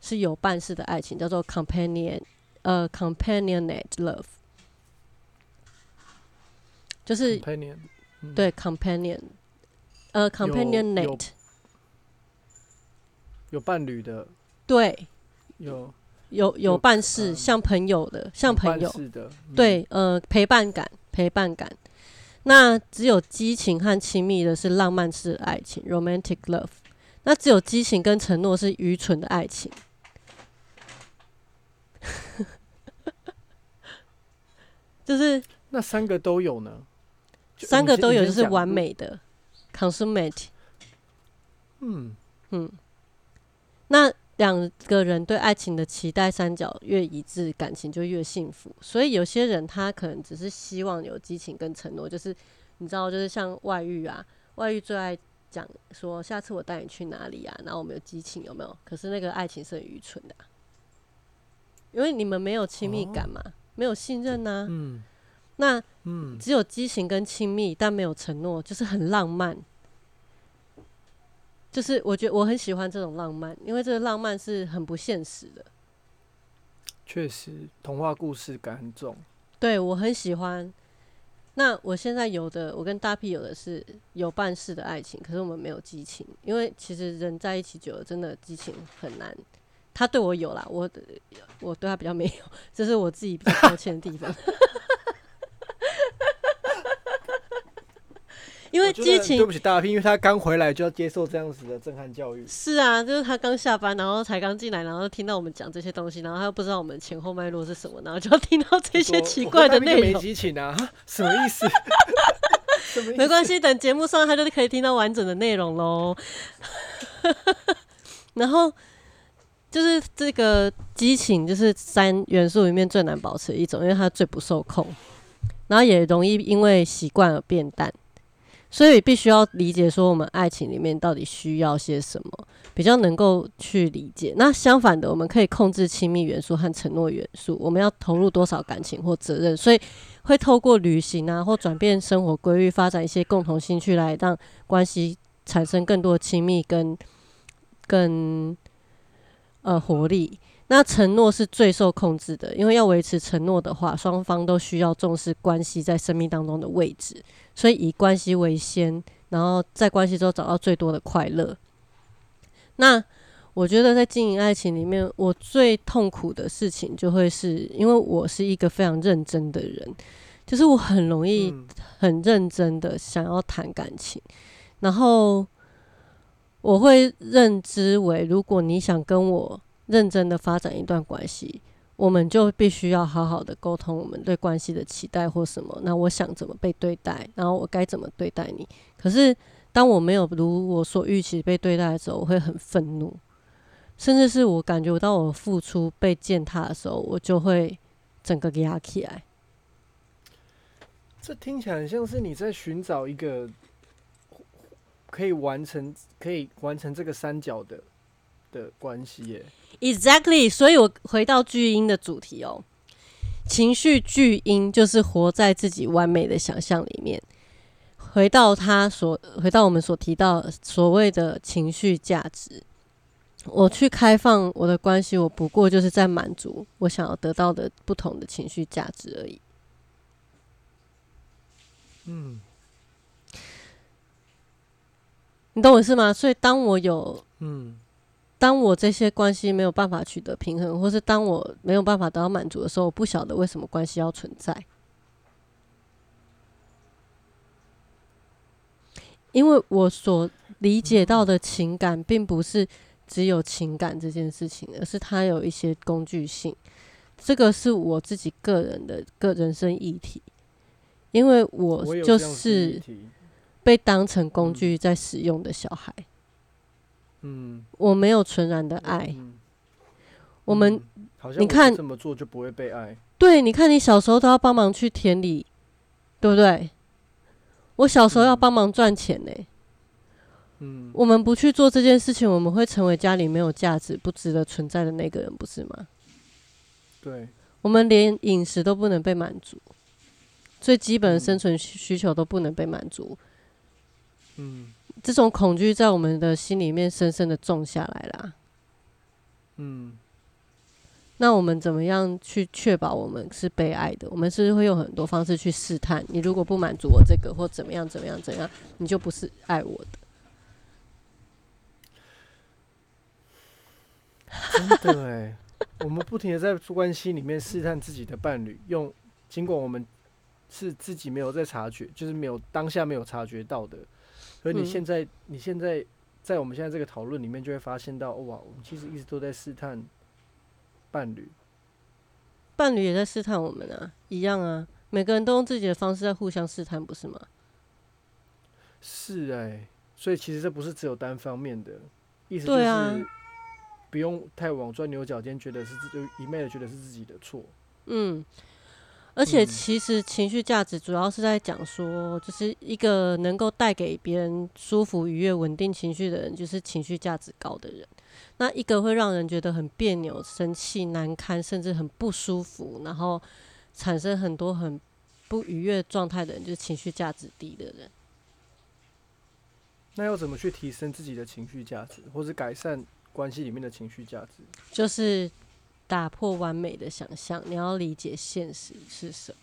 [SPEAKER 2] 是有伴式的爱情，叫做 companion 呃 companionate love，就是
[SPEAKER 1] companion，嗯。
[SPEAKER 2] 对 companion 呃 companionate
[SPEAKER 1] 有伴侣的，
[SPEAKER 2] 对
[SPEAKER 1] 有
[SPEAKER 2] 有有
[SPEAKER 1] 有
[SPEAKER 2] 伴式，
[SPEAKER 1] 嗯
[SPEAKER 2] 像朋友的，像朋友，
[SPEAKER 1] 的，嗯，
[SPEAKER 2] 对，呃，陪伴感，陪伴感。那只有激情和亲密的是浪漫式的爱情 （romantic love）。那只有激情跟承诺是愚蠢的爱情。就是
[SPEAKER 1] 那三个都有呢？
[SPEAKER 2] 三个都有，就是完美的 consummate。
[SPEAKER 1] 嗯，
[SPEAKER 2] 嗯，那两个人对爱情的期待三角越一致，感情就越幸福。所以有些人他可能只是希望有激情跟承诺，就是你知道，就是像外遇啊，外遇最爱讲说下次我带你去哪里啊，然后我们有激情有没有？可是那个爱情是很愚蠢的啊、因为你们没有亲密感嘛，没有信任呐、
[SPEAKER 1] 嗯
[SPEAKER 2] 那
[SPEAKER 1] 嗯，
[SPEAKER 2] 只有激情跟亲密，但没有承诺，就是很浪漫。就是我觉得我很喜欢这种浪漫，因为这个浪漫是很不现实的。
[SPEAKER 1] 确实童话故事感很重。
[SPEAKER 2] 对我很喜欢。那我现在有的，我跟大 P 有的是有办事的爱情，可是我们没有激情，因为其实人在一起久了，真的激情很难。他对我有啦，我我对他比较没有，这是我自己比较抱歉的地方。因为激情
[SPEAKER 1] 对不起大 P，因为他刚回来就要接受这样子的震撼教育。
[SPEAKER 2] 是啊，就是他刚下班，然后才刚进来，然后听到我们讲这些东西，然后他又不知道我们前后脉络是什么，然后就要听到这些奇怪的
[SPEAKER 1] 跟大 P 就没。激情啊，什么意思？什么意思？
[SPEAKER 2] 没关系，等节目上他就可以听到完整的内容喽。然后就是这个激情，就是三元素里面最难保持的一种，因为它最不受控，然后也容易因为习惯而变淡。所以必须要理解说，我们爱情里面到底需要些什么，比较能够去理解。那相反的，我们可以控制亲密元素和承诺元素，我们要投入多少感情或责任，所以会透过旅行啊，或转变生活规律，发展一些共同兴趣，来让关系产生更多亲密跟跟呃活力。那承诺是最受控制的，因为要维持承诺的话，双方都需要重视关系在生命当中的位置，所以以关系为先，然后在关系中找到最多的快乐。那我觉得在经营爱情里面，我最痛苦的事情就会是因为我是一个非常认真的人，就是我很容易
[SPEAKER 1] 嗯
[SPEAKER 2] 很认真的想要谈感情，然后我会认知为，如果你想跟我认真的发展一段关系，我们就必须要好好的沟通我们对关系的期待或什么。那我想怎么被对待，然后我该怎么对待你。可是当我没有如我所预期被对待的时候，我会很愤怒，甚至是我感觉到我付出被践踏的时候，我就会整个压起来。
[SPEAKER 1] 这听起来很像是你在寻找一个可以完成、可以完成这个三角的的关系耶。
[SPEAKER 2] Exactly，所以我回到巨婴的主题哦，情绪巨婴就是活在自己完美的想象里面。回到他所，回到我们所提到所谓的情绪价值，我去开放我的关系，我不过就是在满足我想要得到的不同的情绪价值而已。
[SPEAKER 1] 嗯
[SPEAKER 2] 你懂我意思吗？所以当我有
[SPEAKER 1] 嗯，
[SPEAKER 2] 当我这些关系没有办法取得平衡，或是当我没有办法得到满足的时候，我不晓得为什么关系要存在。因为我所理解到的情感，并不是只有情感这件事情，而是它有一些工具性。这个是我自己个人的个人生议题，因为我就是被当成工具在使用的小孩，
[SPEAKER 1] 嗯，
[SPEAKER 2] 我没有纯然的爱。
[SPEAKER 1] 嗯
[SPEAKER 2] 我们你看
[SPEAKER 1] 这么做就不会被爱。
[SPEAKER 2] 对，你看你小时候都要帮忙去田里，对不对？我小时候要
[SPEAKER 1] 嗯
[SPEAKER 2] 帮忙赚钱呢、
[SPEAKER 1] 嗯，
[SPEAKER 2] 我们不去做这件事情，我们会成为家里没有价值、不值得存在的那个人，不是吗？
[SPEAKER 1] 对，
[SPEAKER 2] 我们连饮食都不能被满足，最基本的生
[SPEAKER 1] 嗯
[SPEAKER 2] 存需需求都不能被满足，
[SPEAKER 1] 嗯
[SPEAKER 2] 这种恐惧在我们的心里面深深的种下来啦。
[SPEAKER 1] 嗯
[SPEAKER 2] 那我们怎么样去确保我们是被爱的？我们是不是会用很多方式去试探？你如果不满足我这个，或怎么样怎么样怎样，你就不是爱我的。
[SPEAKER 1] 真的哎，我们不停的在关系里面试探自己的伴侣，用尽管我们是自己没有在察觉，就是没有当下没有察觉到的，而你
[SPEAKER 2] 嗯
[SPEAKER 1] 现在、你现在在我们现在这个讨论里面，就会发现到哇，我们其实一直都在试探伴侣。
[SPEAKER 2] 伴侣也在试探我们啊，一样啊，每个人都用自己的方式在互相试探，不是吗？
[SPEAKER 1] 是哎、所以其实这不是只有单方面的，意思就是不用太往钻牛角尖，觉得是自就一昧的觉得是自己的错。
[SPEAKER 2] 嗯，而且
[SPEAKER 1] 嗯
[SPEAKER 2] 其实情绪价值主要是在讲说，就是一个能够带给别人舒服、愉悦、稳定情绪的人，就是情绪价值高的人。那一个会让人觉得很别扭、生气、难堪，甚至很不舒服，然后产生很多很不愉悦状态的人，就是情绪价值低的人。
[SPEAKER 1] 那要怎么去提升自己的情绪价值，或是改善关系里面的情绪价值？
[SPEAKER 2] 就是打破完美的想象，你要理解现实是什么。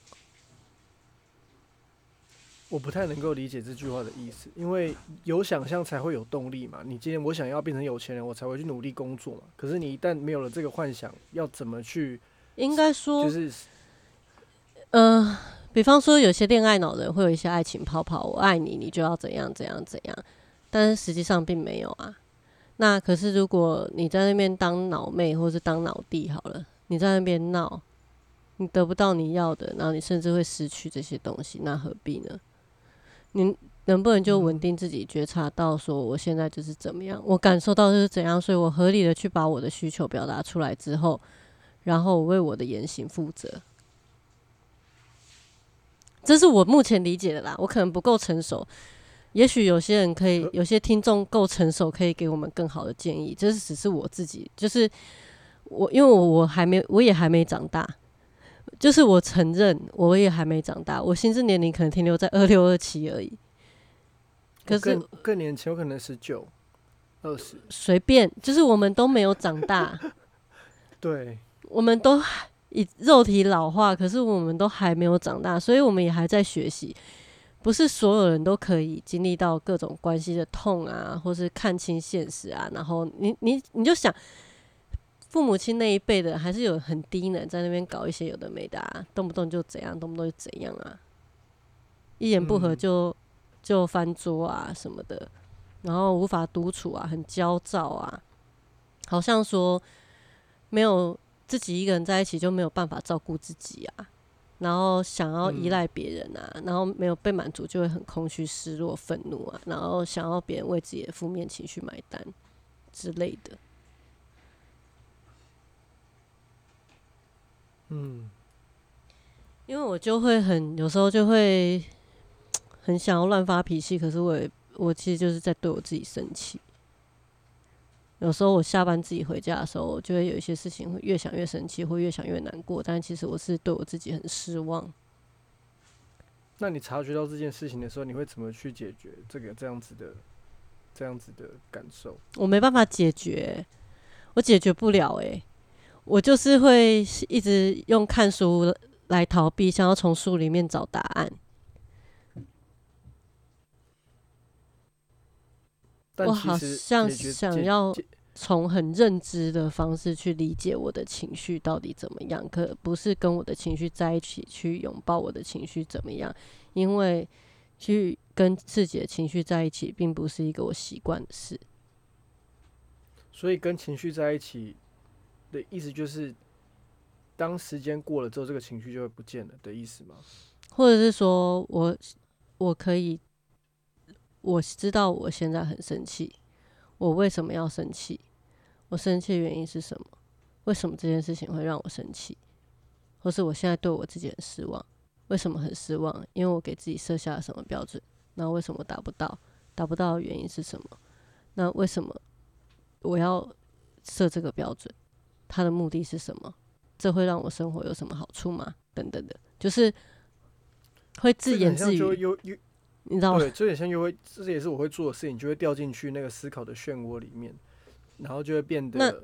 [SPEAKER 1] 我不太能够理解这句话的意思，因为有想象才会有动力嘛。你今天我想要变成有钱人，我才会去努力工作嘛。可是你一旦没有了这个幻想，要怎么去
[SPEAKER 2] 应该说，
[SPEAKER 1] 就是
[SPEAKER 2] 嗯，比方说有些恋爱脑的人会有一些爱情泡泡，我爱你，你就要怎样怎样怎样，但是实际上并没有啊。那可是如果你在那边当脑妹或是当脑弟好了，你在那边闹，你得不到你要的，然后你甚至会失去这些东西，那何必呢？你能不能就稳定自己，觉察到说我现在就是怎么样，我感受到就是怎样，所以我合理的去把我的需求表达出来之后，然后我为我的言行负责。这是我目前理解的啦，我可能不够成熟，也许有些人可以，有些听众够成熟，可以给我们更好的建议。这是只是我自己，就是我，因为我我还没，我也还没长大，就是我承认我也还没长大，我心智年龄可能停留在二六二七而已。可是
[SPEAKER 1] 更更年轻，有可能十九、二十，
[SPEAKER 2] 随便，就是我们都没有长大，
[SPEAKER 1] 对，
[SPEAKER 2] 我们都还以肉体老化，可是我们都还没有长大，所以我们也还在学习。不是所有人都可以经历到各种关系的痛啊，或是看清现实啊。然后你你你就想，父母亲那一辈的还是有很低能在那边搞一些有的没的、啊，动不动就怎样，动不动就怎样啊，一言不合
[SPEAKER 1] 嗯
[SPEAKER 2] 就、就翻桌啊什么的，然后无法独处啊，很焦躁啊，好像说没有自己一个人在一起就没有办法照顾自己啊，然后想要依
[SPEAKER 1] 嗯
[SPEAKER 2] 赖别人啊，然后没有被满足就会很空虚、失落、愤怒啊，然后想要别人为自己的负面情绪买单之类的。
[SPEAKER 1] 嗯，
[SPEAKER 2] 因为我就会很有时候就会很想要乱发脾气，可是我也我其实就是在对我自己生气。有时候我下班自己回家的时候，我就会有一些事情会越想越生气，或越想越难过，但其实我是对我自己很失望。
[SPEAKER 1] 那你察觉到这件事情的时候，你会怎么去解决这个这样子的这样子的感受？
[SPEAKER 2] 我没办法解决，我解决不了诶、我就是会一直用看书来逃避，想要从书里面找答案。我好像想要从很认知的方式去理解我的情绪到底怎么样，可不是跟我的情绪在一起去拥抱我的情绪怎么样，因为去跟自己的情绪在一起，并不是一个我习惯的事。
[SPEAKER 1] 所以跟情绪在一起的意思就是，当时间过了之后，这个情绪就会不见了的意思吗？
[SPEAKER 2] 或者是说我我可以，我知道我现在很生气，我为什么要生气？我生气的原因是什么？为什么这件事情会让我生气？或是我现在对我自己很失望？为什么很失望？因为我给自己设下了什么标准？那为什么达不到？达不到的原因是什么？那为什么我要设这个标准？它的目的是什么？这会让我生活有什么好处吗？等等的，就是会自言自语，你知道吗？
[SPEAKER 1] 对，这点像又会，这也是我会做的事情，就会掉进去那个思考的漩涡里面，然后就会变得，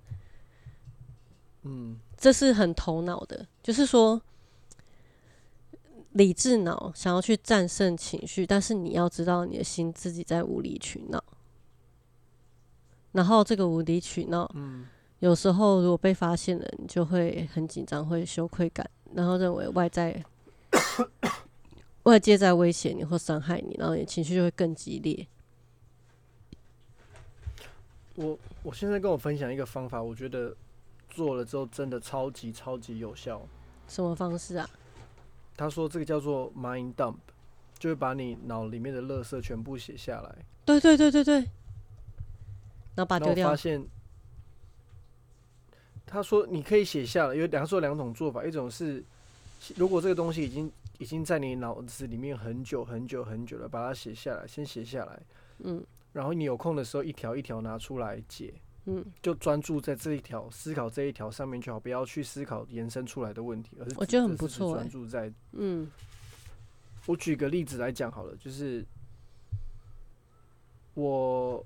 [SPEAKER 1] 嗯，
[SPEAKER 2] 这是很头脑的，就是说。理智脑想要去战胜情绪，但是你要知道你的心自己在无理取闹。然后这个无理取闹，
[SPEAKER 1] 嗯，
[SPEAKER 2] 有时候如果被发现了，你就会很紧张，会羞愧感，然后认为外在外界在威胁你或伤害你，然后你情绪就会更激烈。
[SPEAKER 1] 我我现在跟我分享一个方法，我觉得做了之后真的超级超级有效。
[SPEAKER 2] 什么方式啊？
[SPEAKER 1] 他说：“这个叫做 mind dump，就是把你脑里面的垃圾全部写下来。
[SPEAKER 2] 对对对对对，然后把丢掉。
[SPEAKER 1] 发现他说你可以写下来，有两说两种做法，一种是如果这个东西已经已经在你脑子里面很久很久很久了，把它写下来，先写下来。
[SPEAKER 2] 嗯，
[SPEAKER 1] 然后你有空的时候一条一条拿出来解。”
[SPEAKER 2] 嗯，
[SPEAKER 1] 就专注在这一条思考这一条上面就好，不要去思考延伸出来的问题，而是
[SPEAKER 2] 我觉得很不错。
[SPEAKER 1] 专注在
[SPEAKER 2] 嗯，
[SPEAKER 1] 我举个例子来讲好了，就是我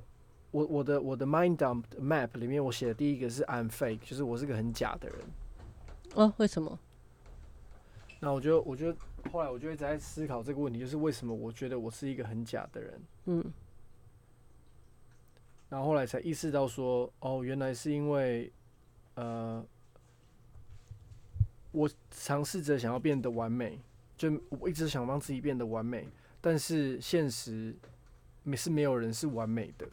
[SPEAKER 1] 我我的我的 mind dump map 里面，我写的第一个是 I'm fake，就是我是个很假的人。
[SPEAKER 2] 哦，为什么？
[SPEAKER 1] 那我觉得，我觉得后来我就一直在思考这个问题，就是为什么我觉得我是一个很假的人？
[SPEAKER 2] 嗯。
[SPEAKER 1] 然后后来才意识到说，哦，原来是因为，呃，我尝试着想要变得完美，就我一直想让自己变得完美，但是现实没是没有人是完美的。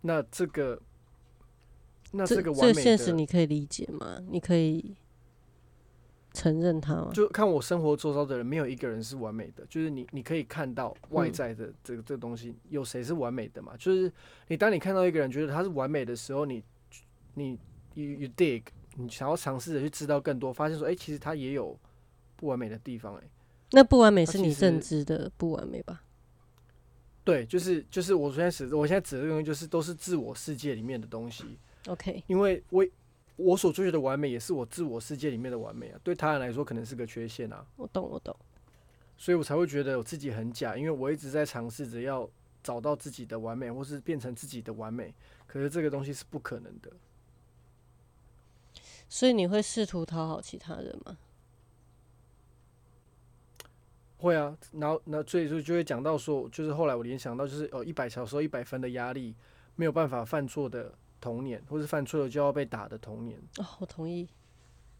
[SPEAKER 1] 那这个，那这个完美
[SPEAKER 2] 的现实你可以理解吗？你可以。承认他吗？
[SPEAKER 1] 就看我生活周遭的人，没有一个人是完美的。就是你，你可以看到外在的这个这个东西，有谁是完美的嘛？就是你，当你看到一个人觉得他是完美的时候，你你 you you dig，你想要尝试着去知道更多，发现说，哎，其实他也有不完美的地方。哎，
[SPEAKER 2] 那不完美是你认知的不完美吧？
[SPEAKER 1] 对，就是就是我现在指，我现在指的东西，就是都是自我世界里面的东西。
[SPEAKER 2] OK，
[SPEAKER 1] 因为我。我所追求的完美，也是我自我世界里面的完美啊。对他人来说，可能是个缺陷啊。
[SPEAKER 2] 我懂，我懂。
[SPEAKER 1] 所以我才会觉得我自己很假，因为我一直在尝试着要找到自己的完美，或是变成自己的完美。可是这个东西是不可能的。
[SPEAKER 2] 所以你会试图讨好其他人吗？
[SPEAKER 1] 会啊。然后，那所以说就会讲到说，就是后来我联想到，就是哦，一百小时候一百分的压力，没有办法犯错的。童年，或是犯错了就要被打的童年。
[SPEAKER 2] 哦，我同意。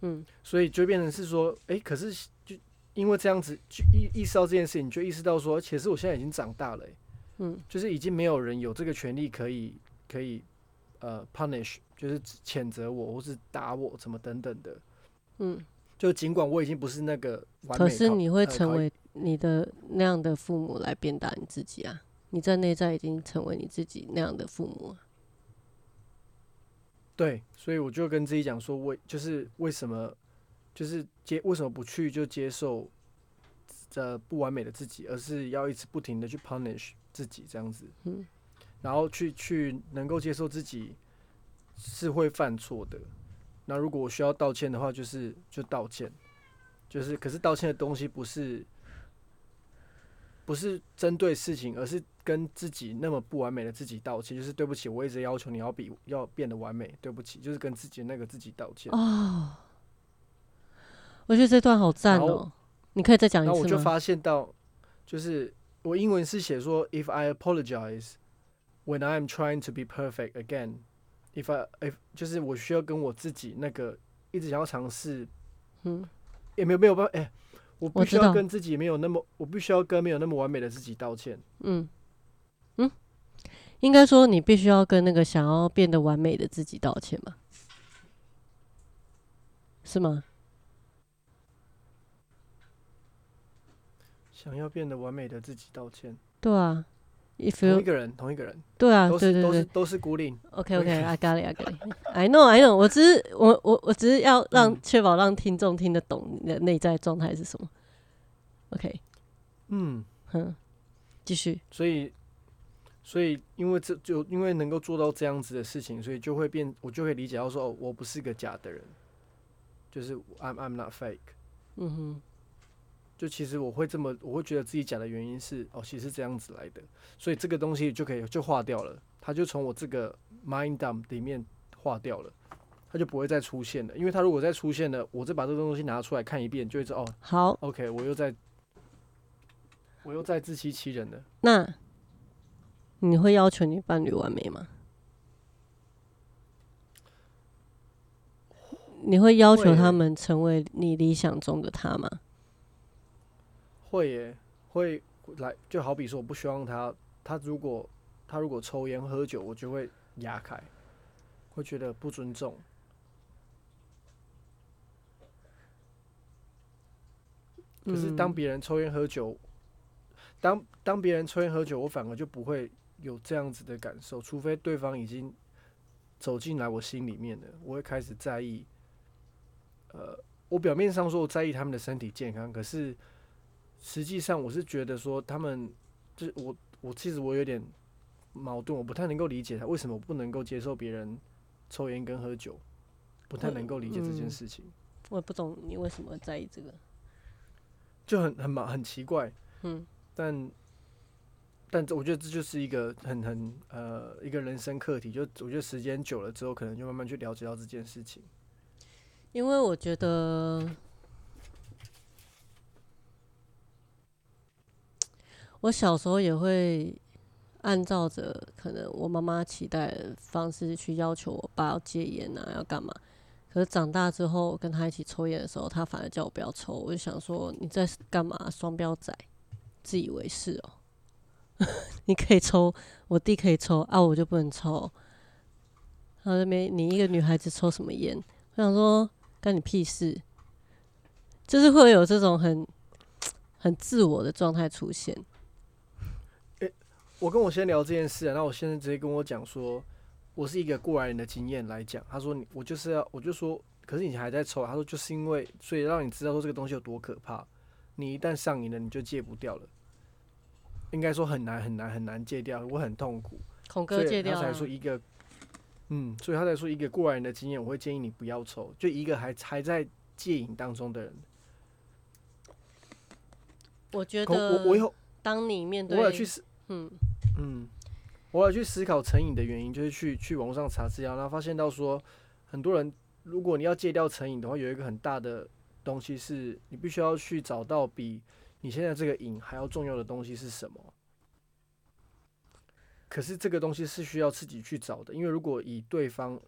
[SPEAKER 2] 嗯，
[SPEAKER 1] 所以就变成是说，哎，可是就因为这样子，就意意识到这件事情，就意识到说，其实我现在已经长大了。
[SPEAKER 2] 嗯，
[SPEAKER 1] 就是已经没有人有这个权利可以可以呃 punish，就是谴责我或是打我什么等等的。
[SPEAKER 2] 嗯，
[SPEAKER 1] 就尽管我已经不是那个完
[SPEAKER 2] 美，可是你会成为你的那样的父母来鞭打你自己啊？你在内在已经成为你自己那样的父母。
[SPEAKER 1] 对，所以我就跟自己讲说，为就是为什么，就是接为什么不去就接受这不完美的自己，而是要一直不停的去 punish 自己这样子，
[SPEAKER 2] 嗯，
[SPEAKER 1] 然后去去能够接受自己是会犯错的，那如果我需要道歉的话，就是就道歉，就是可是道歉的东西不是。不是针对事情，而是跟自己那么不完美的自己道歉，就是对不起，我一直要求你要比要变得完美，对不起，就是跟自己那个自己道歉。
[SPEAKER 2] 哦，我觉得这段好赞哦，你可以再讲一次
[SPEAKER 1] 吗？我就发现到，就是我英文是写说，If I apologize when I am trying to be perfect again，if I if 就是我需要跟我自己那个一直想要尝试，
[SPEAKER 2] 嗯，
[SPEAKER 1] 也没有没有办法，哎。
[SPEAKER 2] 我
[SPEAKER 1] 必须要跟自己没有那么，我必须要跟没有那么完美的自己道歉。
[SPEAKER 2] 嗯嗯，应该说你必须要跟那个想要变得完美的自己道歉嘛？是吗？
[SPEAKER 1] 想要变得完美的自己道歉？
[SPEAKER 2] 对啊。
[SPEAKER 1] 同一个人，同一个人，
[SPEAKER 2] 对啊，
[SPEAKER 1] 对
[SPEAKER 2] 对对，
[SPEAKER 1] 都是孤零。
[SPEAKER 2] OK，OK，I got it，I got it，I know，I know，我只是我我我只是要让确保让听众听得懂你的内在状态是什么。OK，
[SPEAKER 1] 嗯。
[SPEAKER 2] 哼，继续。
[SPEAKER 1] 所以，所以因为这就因为能够做到这样子的事情，所以就会变，我就会理解到说，哦，我不是个假的人，就是 I'm I'm not fake。
[SPEAKER 2] 嗯哼，
[SPEAKER 1] 就其实我会这么，我会觉得自己假的原因是，哦，其实是这样子来的，所以这个东西就可以就化掉了，它就从我这个 mind dump 里面化掉了，它就不会再出现了。因为它如果再出现了，我再把这个东西拿出来看一遍，就会知道，哦
[SPEAKER 2] 好
[SPEAKER 1] ，，OK，我又在，我又在自欺欺人了。
[SPEAKER 2] 那你会要求你伴侣完美吗？你会要求他们成为你理想中的他吗？
[SPEAKER 1] 会耶，会来，就好比说，我不希望他，他如果他如果抽烟喝酒，我就会压开，会觉得不尊重。可是当
[SPEAKER 2] 嗯
[SPEAKER 1] 别人抽烟喝酒，当当别人抽烟喝酒，我反而就不会有这样子的感受，除非对方已经走进来我心里面了，我会开始在意。呃，我表面上说我在意他们的身体健康，可是实际上我是觉得说他们，就是我我其实我有点矛盾，我不太能够理解他为什么不能够接受别人抽烟跟喝酒，不太能够理解这件
[SPEAKER 2] 嗯
[SPEAKER 1] 事情。
[SPEAKER 2] 我也不懂你为什么在意这个。
[SPEAKER 1] 就很很麻很奇怪，
[SPEAKER 2] 嗯，
[SPEAKER 1] 但但这我觉得这就是一个很很呃一个人生课题，就我觉得时间久了之后，可能就慢慢去了解到这件事情。
[SPEAKER 2] 因为我觉得，我小时候也会按照着可能我妈妈期待的方式去要求我爸要戒烟啊，要干嘛。可是长大之后跟他一起抽烟的时候，他反而叫我不要抽，我就想说你在干嘛？双标仔，自以为是哦、你可以抽，我弟可以抽啊，我就不能抽。然后那边你一个女孩子抽什么烟？我想说干你屁事，就是会有这种很 很自我的状态出现。
[SPEAKER 1] 我跟我先聊这件事、啊，然后我先生直接跟我讲说，我是一个过来人的经验来讲，他说你我就是要，我就说，可是你还在抽，他说就是因为，所以让你知道说这个东西有多可怕，你一旦上瘾了，你就戒不掉了。应该说很难很难很难戒掉，我很痛苦。
[SPEAKER 2] 孔哥戒掉他
[SPEAKER 1] 才说一个，嗯，所以他才说一个过来人的经验，我会建议你不要抽，就一个还还在戒瘾当中的人。
[SPEAKER 2] 我觉
[SPEAKER 1] 得我
[SPEAKER 2] 得
[SPEAKER 1] 我以后
[SPEAKER 2] 当你面对
[SPEAKER 1] 我有去思，
[SPEAKER 2] 嗯
[SPEAKER 1] 嗯，我有去思考成瘾的原因，就是去去网络上查资料，然后发现到说，很多人如果你要戒掉成瘾的话，有一个很大的东西是你必须要去找到比你现在这个瘾还要重要的东西是什么。可是这个东西是需要自己去找的，因为如果以对方，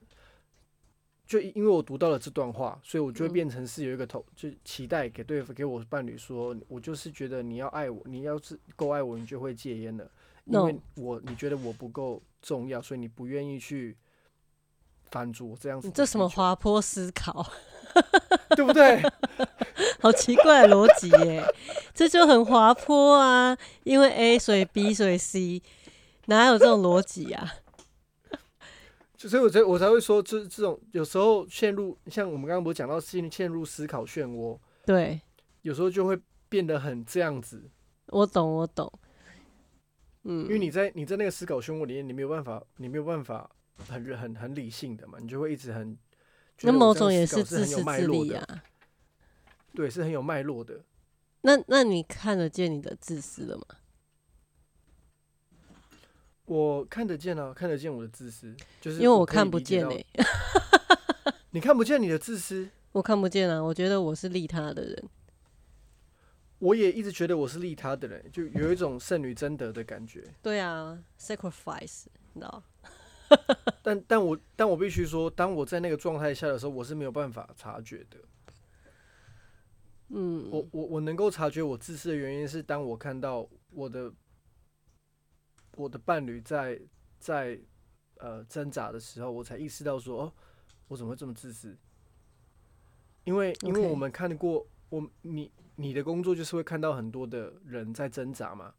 [SPEAKER 1] 就因为我读到了这段话，所以我就会变成是有一个头，就期待给对给我伴侣说，我就是觉得你要爱我，你要是够爱我，你就会戒烟了。因为我你觉得我不够重要，所以你不愿意去反逐我这样子
[SPEAKER 2] 这什么滑坡思考，
[SPEAKER 1] 对不对？
[SPEAKER 2] 好奇怪的逻辑耶，这就很滑坡啊，因为 A 所以 B 所以 C，哪有这种逻辑啊？
[SPEAKER 1] 就所以我才我才会说，这这种有时候陷入，像我们刚刚不是讲到陷陷入思考漩涡，
[SPEAKER 2] 对，
[SPEAKER 1] 有时候就会变得很这样子，
[SPEAKER 2] 我懂，我懂。嗯，
[SPEAKER 1] 因为你在你在那个思考漩涡里面，你没有办法，你没有办法很很很理性的嘛，你就会一直很。
[SPEAKER 2] 那某种也
[SPEAKER 1] 是
[SPEAKER 2] 自私自利啊。
[SPEAKER 1] 对，是很有脉络的。
[SPEAKER 2] 那那你看得见你的自私了吗？
[SPEAKER 1] 我看得见啊，看得见我的自私，就是
[SPEAKER 2] 因为我看不见哎、
[SPEAKER 1] 你看不见你的自私，
[SPEAKER 2] 我看不见啊。我觉得我是利他的人。
[SPEAKER 1] 我也一直觉得我是利他的人，就有一种圣女贞德的感觉。
[SPEAKER 2] 对啊，sacrifice，你知道？
[SPEAKER 1] 但但我但我必须说，当我在那个状态下的时候，我是没有办法察觉的。
[SPEAKER 2] 嗯，
[SPEAKER 1] 我我我能够察觉我自私的原因是，当我看到我的我的伴侣在在呃挣扎的时候，我才意识到说，哦，我怎么会这么自私？因为因为我们看过我你你的工作就是会看到很多的人在挣扎嘛，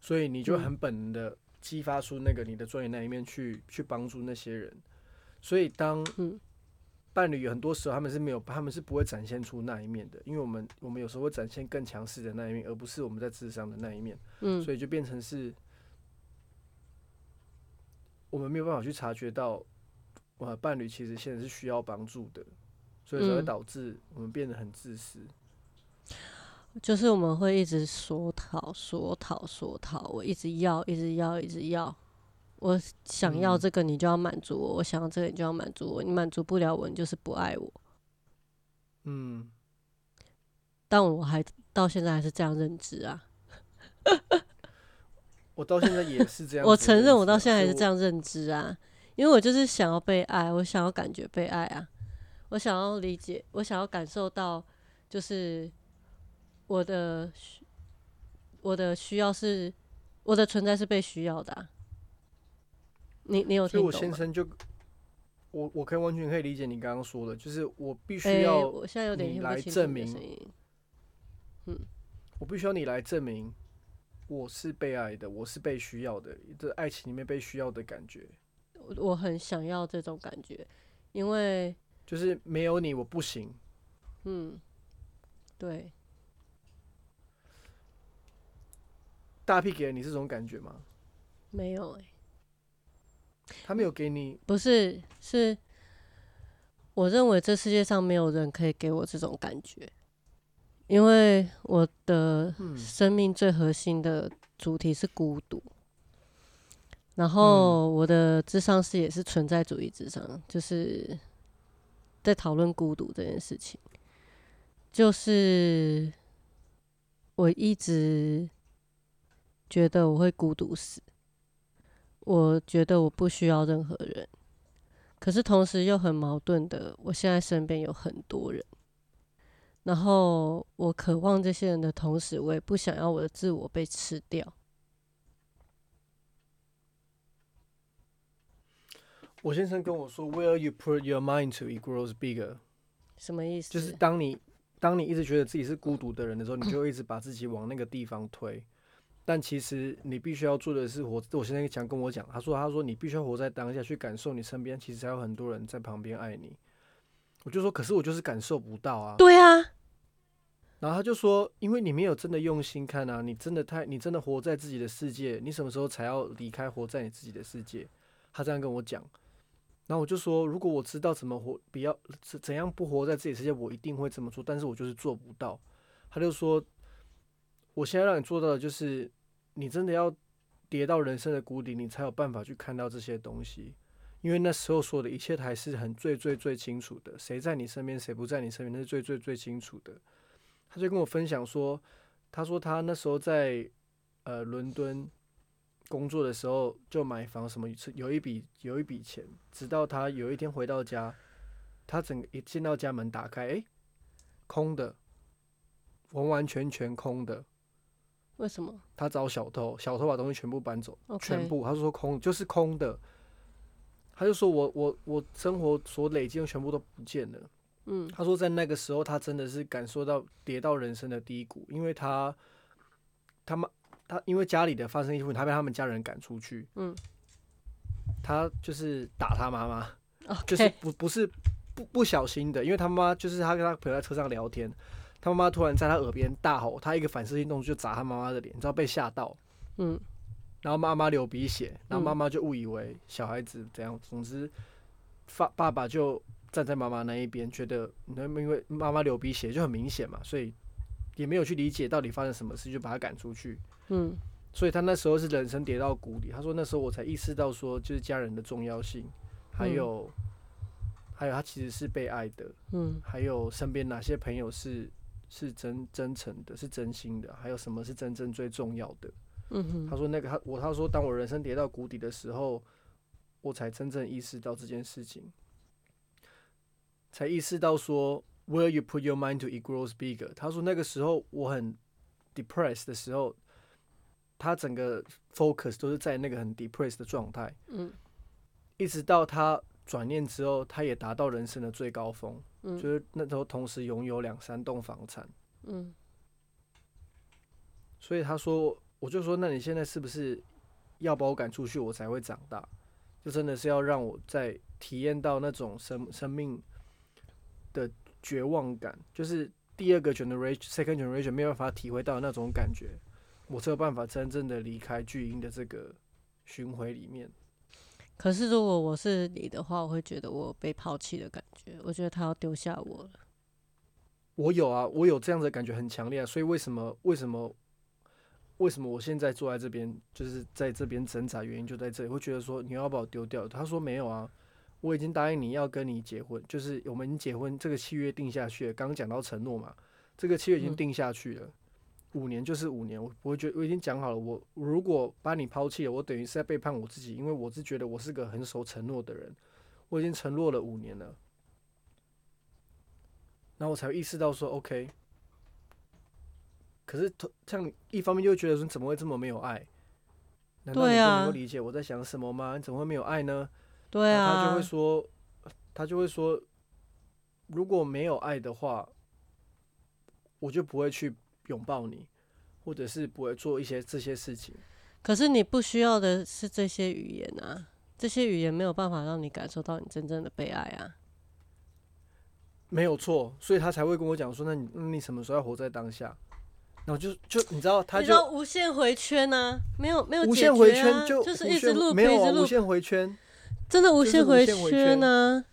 [SPEAKER 1] 所以你就
[SPEAKER 2] 嗯。
[SPEAKER 1] 很本能的激发出那个你的专业那一面去去帮助那些人。所以当
[SPEAKER 2] 嗯。
[SPEAKER 1] 伴侣很多时候他们是没有，他们是不会展现出那一面的，因为我们我们有时候会展现更强势的那一面，而不是我们在智商的那一面，
[SPEAKER 2] 嗯。
[SPEAKER 1] 所以就变成是我们没有办法去察觉到，呃，伴侣其实现在是需要帮助的，所以才会
[SPEAKER 2] 嗯。
[SPEAKER 1] 导致我们变得很自私。
[SPEAKER 2] 就是我们会一直索讨、索讨、索讨，我一直要、一直要、一直要。我想要
[SPEAKER 1] 嗯
[SPEAKER 2] 这个，你就要满足我；我想要这个，你就要满足我。你满足不了我，你就是不爱我。
[SPEAKER 1] 嗯，
[SPEAKER 2] 但我还到现在还是这样认知啊。
[SPEAKER 1] 我到现在也是这样。
[SPEAKER 2] 我承认我到现在还是这样认知啊，因为我就是想要被爱，我想要感觉被爱啊，我想要理解，我想要感受到，就是我的需我的需要是我的存在是被需要的、啊。你你有
[SPEAKER 1] 我。所以我
[SPEAKER 2] 听懂吗？
[SPEAKER 1] 先生就，我我可以完全可以理解你刚刚说的，就是我必须
[SPEAKER 2] 哎、
[SPEAKER 1] 要，
[SPEAKER 2] 我现在有点
[SPEAKER 1] 你来证明
[SPEAKER 2] 你的声音。
[SPEAKER 1] 我必须要你来证明我是被爱的，我是被需要的，这爱情里面被需要的感觉，
[SPEAKER 2] 我我很想要这种感觉，因为
[SPEAKER 1] 就是没有你我不行。
[SPEAKER 2] 嗯，对，
[SPEAKER 1] 大 P 给了你这种感觉吗？
[SPEAKER 2] 没有哎、
[SPEAKER 1] 他没有给你，
[SPEAKER 2] 不是，是我认为这世界上没有人可以给我这种感觉，因为我的
[SPEAKER 1] 嗯
[SPEAKER 2] 生命最核心的主题是孤独。然后我的智商是也是存在主义智商，就是在讨论孤独这件事情。就是我一直觉得我会孤独死，我觉得我不需要任何人，可是同时又很矛盾的，我现在身边有很多人，然后我渴望这些人的同时，我也不想要我的自我被吃掉。
[SPEAKER 1] 我先生跟我说，Where you put your mind to, it grows bigger。
[SPEAKER 2] 什么意思？
[SPEAKER 1] 就是当你当你一直觉得自己是孤独的人的时候，你就一直把自己往那个地方推。但其实你必须要做的是活。我现在想跟我讲，他说他说你必须要活在当下，去感受你身边其实还有很多人在旁边爱你。我就说，可是我就是感受不到啊。
[SPEAKER 2] 对啊，
[SPEAKER 1] 然后他就说，因为你没有真的用心看啊，你真的太，你真的活在自己的世界，你什么时候才要离开，活在你自己的世界？他这样跟我讲。然后我就说，如果我知道怎么活，比较怎怎样不活在自己世界，我一定会这么做，但是我就是做不到。他就说，我现在让你做到的就是，你真的要跌到人生的谷底，你才有办法去看到这些东西。因为那时候说的一切还是很最最最清楚的，谁在你身边，谁不在你身边，那是最最最清楚的。他就跟我分享说，他说他那时候在呃伦敦工作的时候就买房什么，有一笔有一笔钱，直到他有一天回到家，他整一进到家门打开，诶，空的，完完全全空的。
[SPEAKER 2] 为什么？
[SPEAKER 1] 他找小偷，小偷把东西全部搬走全部，他就说空就是空的。他就说我我我生活所累积的全部都不见了。
[SPEAKER 2] 嗯。
[SPEAKER 1] 他说在那个时候，他真的是感受到跌到人生的低谷，因为他他妈他因为家里的发生一些问题，他被他们家人赶出去，
[SPEAKER 2] 嗯。
[SPEAKER 1] 他就是打他妈妈就是不不是不不小心的，因为他妈妈就是他跟他朋友在车上聊天，他妈妈突然在他耳边大吼，他一个反射性动作就砸他妈妈的脸，你知道被吓到，
[SPEAKER 2] 嗯。
[SPEAKER 1] 然后妈妈流鼻血，然后
[SPEAKER 2] 嗯
[SPEAKER 1] 妈妈就误以为小孩子怎样，总之，爸爸爸就站在妈妈那一边，觉得那因为妈妈流鼻血就很明显嘛，所以也没有去理解到底发生什么事，就把他赶出去。
[SPEAKER 2] 嗯。
[SPEAKER 1] 所以他那时候是人生跌到谷底。他说那时候我才意识到说，就是家人的重要性，还
[SPEAKER 2] 嗯。
[SPEAKER 1] 有、还有他其实是被爱的，
[SPEAKER 2] 嗯。
[SPEAKER 1] 还有身边哪些朋友是是真真诚的，是真心的，还有什么是真正最重要的。
[SPEAKER 2] 嗯哼，
[SPEAKER 1] 他说那个他我他说当我人生跌到谷底的时候，我才真正意识到这件事情，才意识到说 where you put your mind to it grows bigger。他说那个时候我很 depressed 的时候，他整个 focus 都是在那个很 depressed 的状态，
[SPEAKER 2] 嗯
[SPEAKER 1] 一直到他转念之后，他也达到人生的最高峰，
[SPEAKER 2] 嗯
[SPEAKER 1] 就是那时候同时拥有两三栋房产。
[SPEAKER 2] 嗯
[SPEAKER 1] 所以他说，我就说，那你现在是不是要把我赶出去，我才会长大？就真的是要让我在体验到那种生生命的绝望感，就是第二个 generation、second generation 没有办法体会到那种感觉，我才有办法真正的离开巨婴的这个巡回里面。
[SPEAKER 2] 可是如果我是你的话，我会觉得我被抛弃的感觉，我觉得他要丢下我了。
[SPEAKER 1] 我有啊，我有这样的感觉很强烈啊，所以为什么为什么为什么我现在坐在这边，就是在这边挣扎，原因就在这里，会觉得说你要把我丢掉？他说没有啊，我已经答应你要跟你结婚，就是我们已经结婚，这个契约定下去了。刚刚讲到承诺嘛，这个契约已经
[SPEAKER 2] 嗯
[SPEAKER 1] 定下去了，五年就是五年，我我觉得我已经讲好了，我如果把你抛弃了，我等于是在背叛我自己，因为我是觉得我是个很守承诺的人，我已经承诺了五年了。然后我才意识到说，OK。可是同像你一方面就觉得说，你怎么会这么没有爱？难道你不能够理解我在想什么吗？你怎么会没有爱呢？
[SPEAKER 2] 对啊
[SPEAKER 1] 他就会，说，他就会说，如果没有爱的话，我就不会去拥抱你，或者是不会做一些这些事情。
[SPEAKER 2] 可是你不需要的是这些语言啊，这些语言没有办法让你感受到你真正的被爱啊。
[SPEAKER 1] 没有错，所以他才会跟我讲说，那你那你什么时候要活在当下？然后就就你知道，他就
[SPEAKER 2] 无限回圈呢、没有没有解
[SPEAKER 1] 无限回圈就
[SPEAKER 2] 就是一直录
[SPEAKER 1] 没有无限回圈。
[SPEAKER 2] 真的无限回圈呢、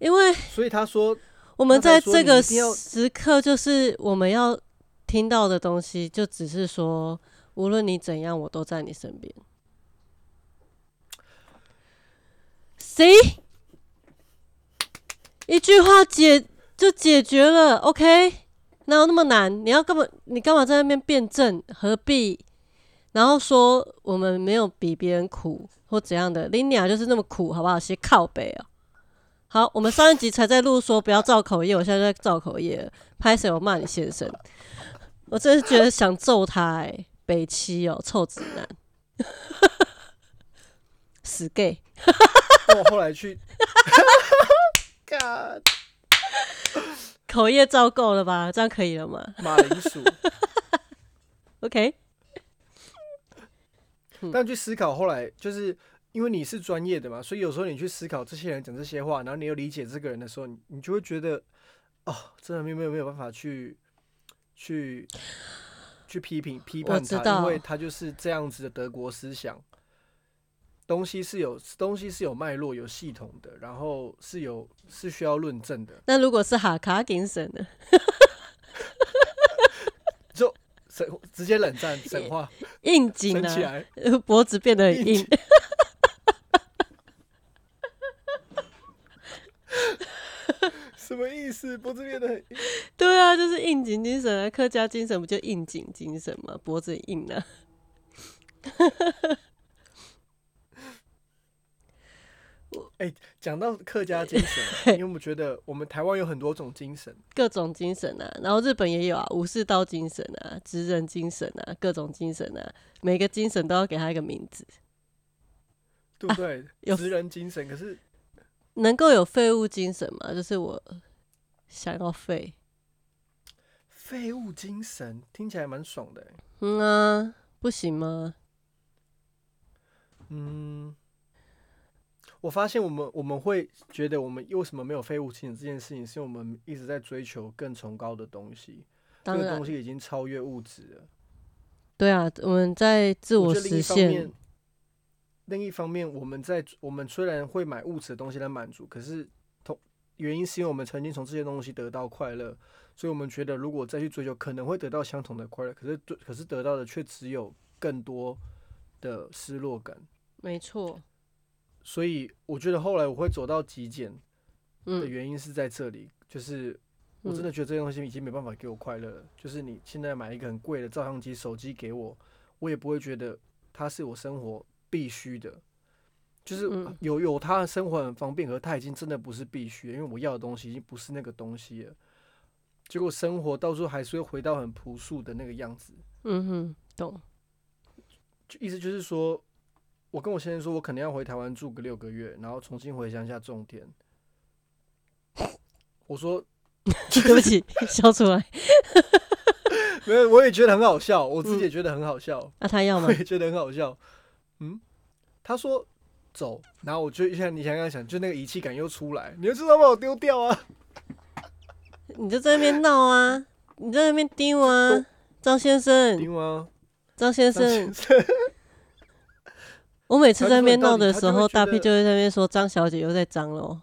[SPEAKER 2] 因为
[SPEAKER 1] 所以他说，
[SPEAKER 2] 我们在这个时刻，就是我们要听到的东西，就只是说，无论你怎样，我都在你身边。谁？一句话解就解决了，OK？哪有那么难？你要干嘛？你干嘛在那边辩证？何必？然后说我们没有比别人苦或怎样的 l i n a 就是那么苦，好不好？先靠北哦。好，我们上一集才在录说不要造口业，我现在在造口业。拍谁？我骂你先生，我真是觉得想揍他哎、北七哦，臭直男，死 gay。
[SPEAKER 1] 那我后来去，God，
[SPEAKER 2] 口业造够了吧？这样可以了吗
[SPEAKER 1] 马铃薯。？
[SPEAKER 2] OK，
[SPEAKER 1] 但去思考，后来就是因为你是专业的嘛，所以有时候你去思考这些人讲这些话，然后你又理解这个人的时候，你你就会觉得，哦，真的没有没有没有办法去去去批评批判他，因为他就是这样子的德国思想。东西是有东西是有脉络、有系统的，然后是有是需要论证的。
[SPEAKER 2] 那如果是哈卡金神呢？
[SPEAKER 1] 就神直接冷战神话
[SPEAKER 2] 应景啊，
[SPEAKER 1] 起来，
[SPEAKER 2] 呃 脖子变得很硬
[SPEAKER 1] 应景。什么意思？脖子变得很
[SPEAKER 2] 对啊，就是应景精神啊，客家精神不就应景精神吗？脖子硬啊。
[SPEAKER 1] 讲到客家精神，因为我们觉得我们台湾有很多种精神，
[SPEAKER 2] 各种精神啊，然后日本也有啊，武士道精神啊，职人精神啊，各种精神啊，每个精神都要给他一个名字。
[SPEAKER 1] 对不对？
[SPEAKER 2] 有
[SPEAKER 1] 职人精神，可是
[SPEAKER 2] 能够有废物精神吗？就是我想要废，
[SPEAKER 1] 废物精神听起来蛮爽的欸。
[SPEAKER 2] 嗯啊，不行吗？
[SPEAKER 1] 嗯，我发现我们我们会觉得我们为什么没有废物精神这件事情，是因为我们一直在追求更崇高的东西，这个东，西已经超越物质了。
[SPEAKER 2] 对啊，我们在自我实现，，
[SPEAKER 1] 另一方面，我们在我们虽然会买物质的东西来满足，可是同原因是因为我们曾经从这些东西得到快乐，所以我们觉得如果再去追求，可能会得到相同的快乐，可是对，可是得到的却只有更多的失落感。
[SPEAKER 2] 没错，
[SPEAKER 1] 所以我觉得后来我会走到极简的
[SPEAKER 2] 嗯，
[SPEAKER 1] 原因是在这里，就是我真
[SPEAKER 2] 嗯
[SPEAKER 1] 的觉得这些东西已经没办法给我快乐了。就是你现在买一个很贵的照相机、手机给我，我也不会觉得它是我生活必须的。就是
[SPEAKER 2] 嗯
[SPEAKER 1] 有有他的生活很方便，可是它已经真的不是必须的，因为我要的东西已经不是那个东西了。结果生活到时候还是会回到很朴素的那个样子。
[SPEAKER 2] 嗯哼，懂，
[SPEAKER 1] 就意思就是说，我跟我先生说，我可能要回台湾住个六个月，然后重新回乡下种田。我说
[SPEAKER 2] 对不起，笑出来。
[SPEAKER 1] 没有，我也觉得很好笑，我自己也
[SPEAKER 2] 嗯
[SPEAKER 1] 觉得很好笑，
[SPEAKER 2] 那、他要吗
[SPEAKER 1] 我？也觉得很好笑。嗯，他说走，然后我就像你想想想，就那个仪器感又出来，你就知道把我丢掉啊。
[SPEAKER 2] 你就在那边闹啊，你在那边丢啊，张先生，
[SPEAKER 1] 丢啊？
[SPEAKER 2] 张先生，我每次在那边闹的时候，大
[SPEAKER 1] 就会觉得
[SPEAKER 2] P 就会在那边说张小姐又在脏了哦，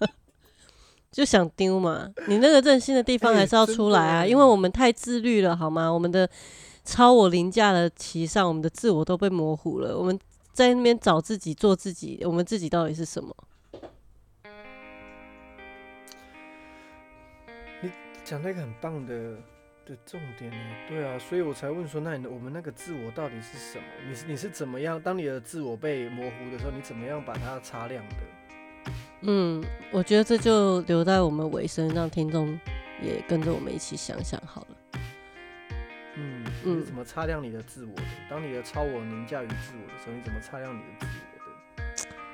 [SPEAKER 2] 就想丢嘛。你那个任性的地方
[SPEAKER 1] 哎
[SPEAKER 2] 还是要出来啊，
[SPEAKER 1] 的
[SPEAKER 2] 因为我们太自律了，好吗？我们的超我凌驾的旗上，我们的自我都被模糊了。我们在那边找自己，做自己，我们自己到底是什么？
[SPEAKER 1] 你讲到一个很棒的的重点呢，对啊，所以我才问说，那你的我们那个自我到底是什么？你是你是怎么样？当你的自我被模糊的时候，你怎么样把它擦亮的？
[SPEAKER 2] 嗯，我觉得这就留在我们尾声，让听众也跟着我们一起想想好了。
[SPEAKER 1] 嗯，怎么擦亮你的自我的？当你的超我凌驾于自我的时候，你怎么擦亮你的自我的？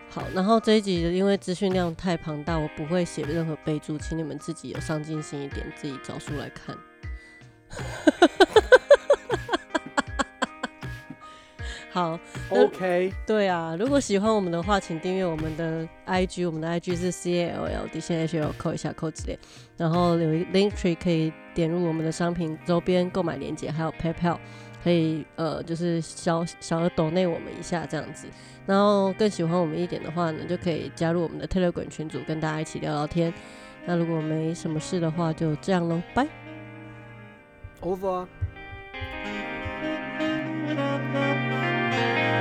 [SPEAKER 2] 好，然后这一集因为资讯量太庞大，我不会写任何备注，请你们自己有上进心一点，自己找书来看。好
[SPEAKER 1] ，OK，
[SPEAKER 2] 对啊，如果喜欢我们的话，请订阅我们的 IG，我们的 IG 是 C A L L 底线 H L 扣一下扣之类，然后有一 Link Tree 可以点入我们的商品周边购买链接，还有 PayPal 可以呃就是小小额抖内我们一下这样子，然后更喜欢我们一点的话呢，就可以加入我们的 Telegram 群组，跟大家一起聊聊天。那如果没什么事的话，就这样喽，拜。
[SPEAKER 1] over 啊。Bye.